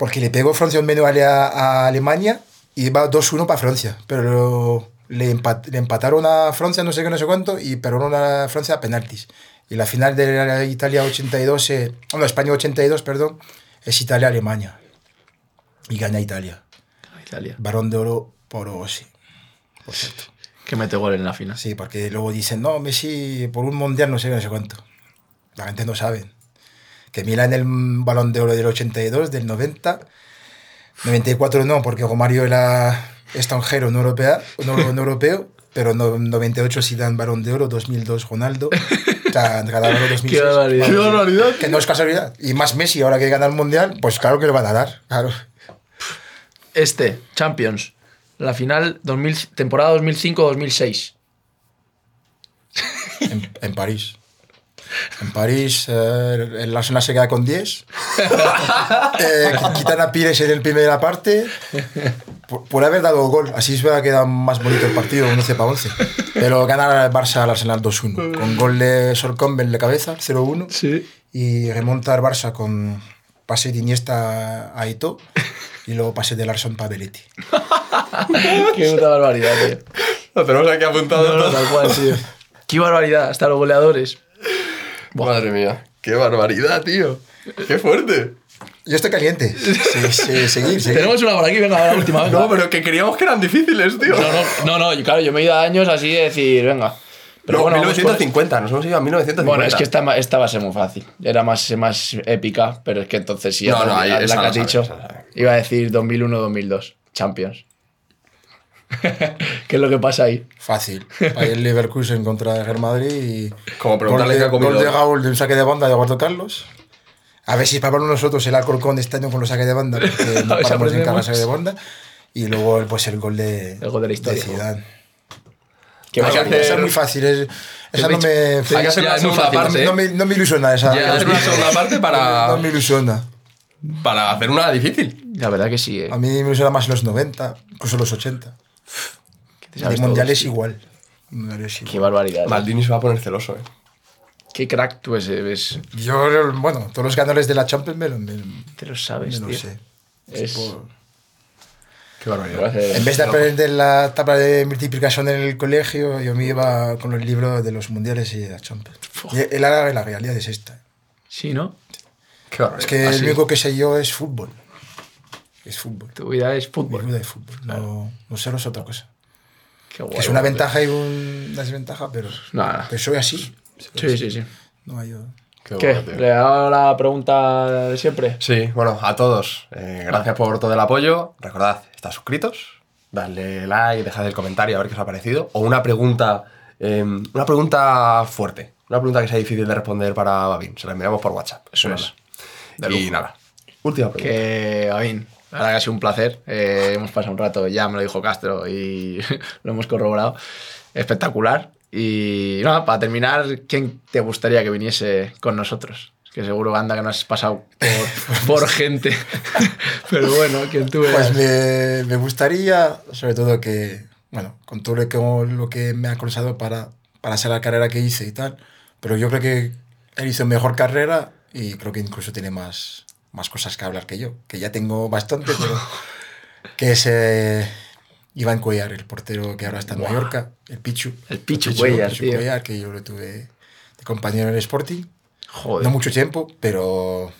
porque le pegó Francia un menú a, a Alemania y va 2-1 para Francia, pero le, empat- le empataron a Francia no sé qué, no sé cuánto, y perdieron a Francia a penaltis. Y la final de la Italia 82, eh, no, España 82, perdón, es Italia-Alemania. Y gana Italia. Italia. Varón de oro por Rossi, por cierto. Que mete gol en la final. Sí, porque luego dicen, no, Messi por un mundial no sé qué, no sé cuánto. La gente no sabe. Que Milan el balón de oro del 82, del 90, 94 no, porque Romario era extranjero, no, europea, no, no europeo, pero no, 98 sí dan balón de oro, 2002 Ronaldo, o sea, ganaron 2006. Qué barbaridad. ¡Qué barbaridad! Que no es casualidad. Y más Messi, ahora que gana el mundial, pues claro que le van a dar, claro. Este, Champions. La final, 2000, temporada 2005-2006. En, en París. En París, eh, el Arsenal se queda con 10. Eh, quitan a Pires en el primera parte. Por, por haber dado gol. Así se ha quedado más bonito el partido, 11 para 11. Pero gana el Barça al Arsenal 2-1. Con gol de Solcomben de cabeza, 0-1. Sí. Y remonta al Barça con pase de Iniesta a Ito. Y luego pase de Larson para Belletti. Qué puta barbaridad, tío. Lo tenemos aquí apuntado No, no, todo. tal cual, tío. Qué barbaridad, hasta los goleadores. Madre mía, qué barbaridad, tío. Qué fuerte. Yo estoy caliente. Sí, sí, seguir, seguir. Tenemos una por aquí, venga, la última. venga. No, pero que creíamos que eran difíciles, tío. No, no, no, no, claro, yo me he ido a años así de decir, venga. Pero No, bueno, vamos con- 1950, nos hemos ido a 1950. Bueno, es que esta, esta va a ser muy fácil. Era más, más épica, pero es que entonces sí, No, la- no, ahí- la, esa que la has sabe, dicho, esa la sabe. iba a decir 2001-2002, Champions. ¿Qué es lo que pasa ahí? Fácil. Ahí el Leverkusen contra el Real Madrid y... Como preguntarle de, ha comido. Gol de Raúl de un saque de banda de Eduardo Carlos. A ver si para nosotros el Alcorcón este año con los saques de banda, porque A no paramos en cada saque de banda. Y luego pues el gol de, El gol de la historia. Zidane. ¿Qué Hay que hacer- Esa es muy fácil. es- esa no me, Hay que hacer Ya una es muy segunda fácil, parte. no, me, no me ilusiona esa. Ya hacer una segunda parte para, No me ilusiona. para hacer una difícil. La verdad que sí, eh. A mí me ilusiona más los 90, incluso los 80. Mundiales todos, tío. igual. Qué barbaridad. tío. Maldini se va a poner celoso, eh. Qué crack tú ese, ves. Yo, bueno, todos los ganadores de la Champions me, lo- me, Te lo sabes, me lo tío. sé. Es... Qué barbaridad. En vez de aprender la tabla de multiplicación en el colegio, yo me iba con los libros de los mundiales y de la Champions. Y el- la, la realidad es esta. Sí, ¿no? Qué barbaridad. Es que Ah, el sí. único que sé yo es fútbol. Es fútbol. Tu vida es Mi fútbol. vida es fútbol. No, no sé es otra cosa. Qué guay, que es una guay. ventaja y un- una desventaja, pero, Nada. pero soy así. Sí, sí, sí. No hay... Qué ¿Qué? tío. ¿Le hago la pregunta de siempre? Sí, bueno, a todos, eh, gracias por todo el apoyo. Recordad, estar suscritos, darle like, dejad el comentario a ver qué os ha parecido. O una pregunta, eh, una pregunta fuerte, una pregunta que sea difícil de responder para Babin. Se la enviamos por WhatsApp. Eso es. Y nada, última pregunta. Que, Gavin, la verdad que ha sido un placer. Eh, hemos pasado un rato, ya me lo dijo Castro y lo hemos corroborado. Espectacular. Y nada, para terminar, ¿quién te gustaría que viniese con nosotros? Que seguro, anda, que no has pasado por, por gente. Pero bueno, quien tú veas. Pues me, me gustaría, sobre todo que, bueno, con todo lo que, lo que me ha aconsejado para, para hacer la carrera que hice y tal, pero yo creo que él hizo mejor carrera y creo que incluso tiene más, más cosas que hablar que yo, que ya tengo bastante, pero que es eh, Iván Cuellar, el portero que ahora está en Mallorca, el Pichu. El Pichu Cuellar, Pichu tío. Cuellar, que yo lo tuve de compañero en el Sporting. Joder. No mucho tiempo, pero,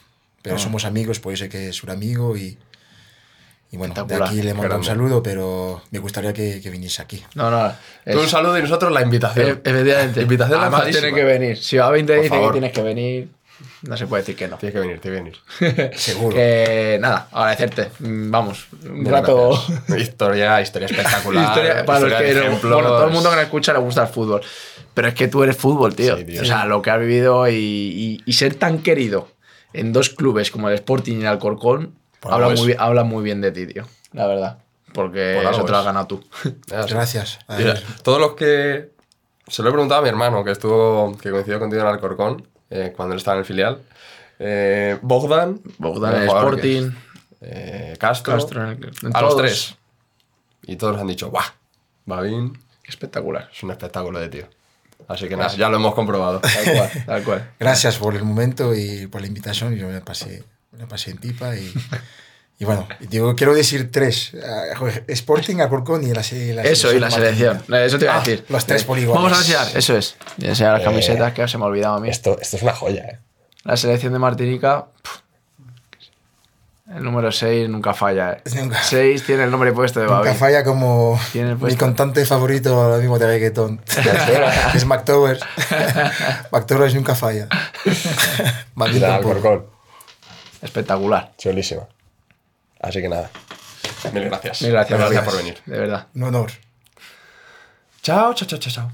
pero Ah. somos amigos, puede ser que es un amigo y, y bueno, de aquí le mando un saludo, pero me gustaría que, que viniese aquí. No, no. es- Tú un saludo y nosotros la invitación. e- efectivamente. Invitación Además, tiene que venir. Si Gavin te Por dice favor. que tienes que venir, no se puede decir que no. Tienes que venir, tienes que venir. Seguro. Que nada, agradecerte. Mm, Vamos, un rato. gracias. Historia, historia espectacular. Historia- para los historia que de no- ejemplos. bueno, todo el mundo que nos escucha le gusta el fútbol. Pero es que tú eres fútbol, tío. Sí, tío. O sea, lo que has vivido y, y- y ser tan querido en dos clubes como el Sporting y el Alcorcón, habla muy, habla muy bien de ti, tío. La verdad. Porque eso te lo has ganado tú. Gracias. Mira, todos los que. Se lo he preguntado a mi hermano, que estuvo. que coincidió contigo en Alcorcón, eh, cuando él estaba en el filial. Eh, Bogdan. En el Sporting. es, eh, Castro. Castro en el- en a los todos. tres. Y todos han dicho, ¡guau! Babín Espectacular. es un espectáculo de tío. Así que nada, ya lo hemos comprobado. Tal cual, tal cual. gracias por el momento y por la invitación. Yo me pasé, me pasé en pipa y, y bueno, digo, quiero decir tres. Joder, Sporting, Alcorcón y la, se- la Eso, y la selección. Eso te iba a Ah, decir. los tres por igual. Vamos a enseñar, eso es. Y enseñar las Eh, camisetas que se me ha olvidado a mí. esto, esto es una joya, ¿eh? La selección de Martinica. El número 6 nunca falla. ¿eh? Nunca. 6 tiene el nombre puesto de Nunca Babi. falla como mi cantante favorito ahora mismo de reggaetón. que es Mac Towers. Mac Towers nunca falla. Alcorcón. Espectacular. Chulísima. Así que nada. Mil gracias. Mil gracias, por venir. De verdad. Un honor. Chao, chao, chao, chao, chao.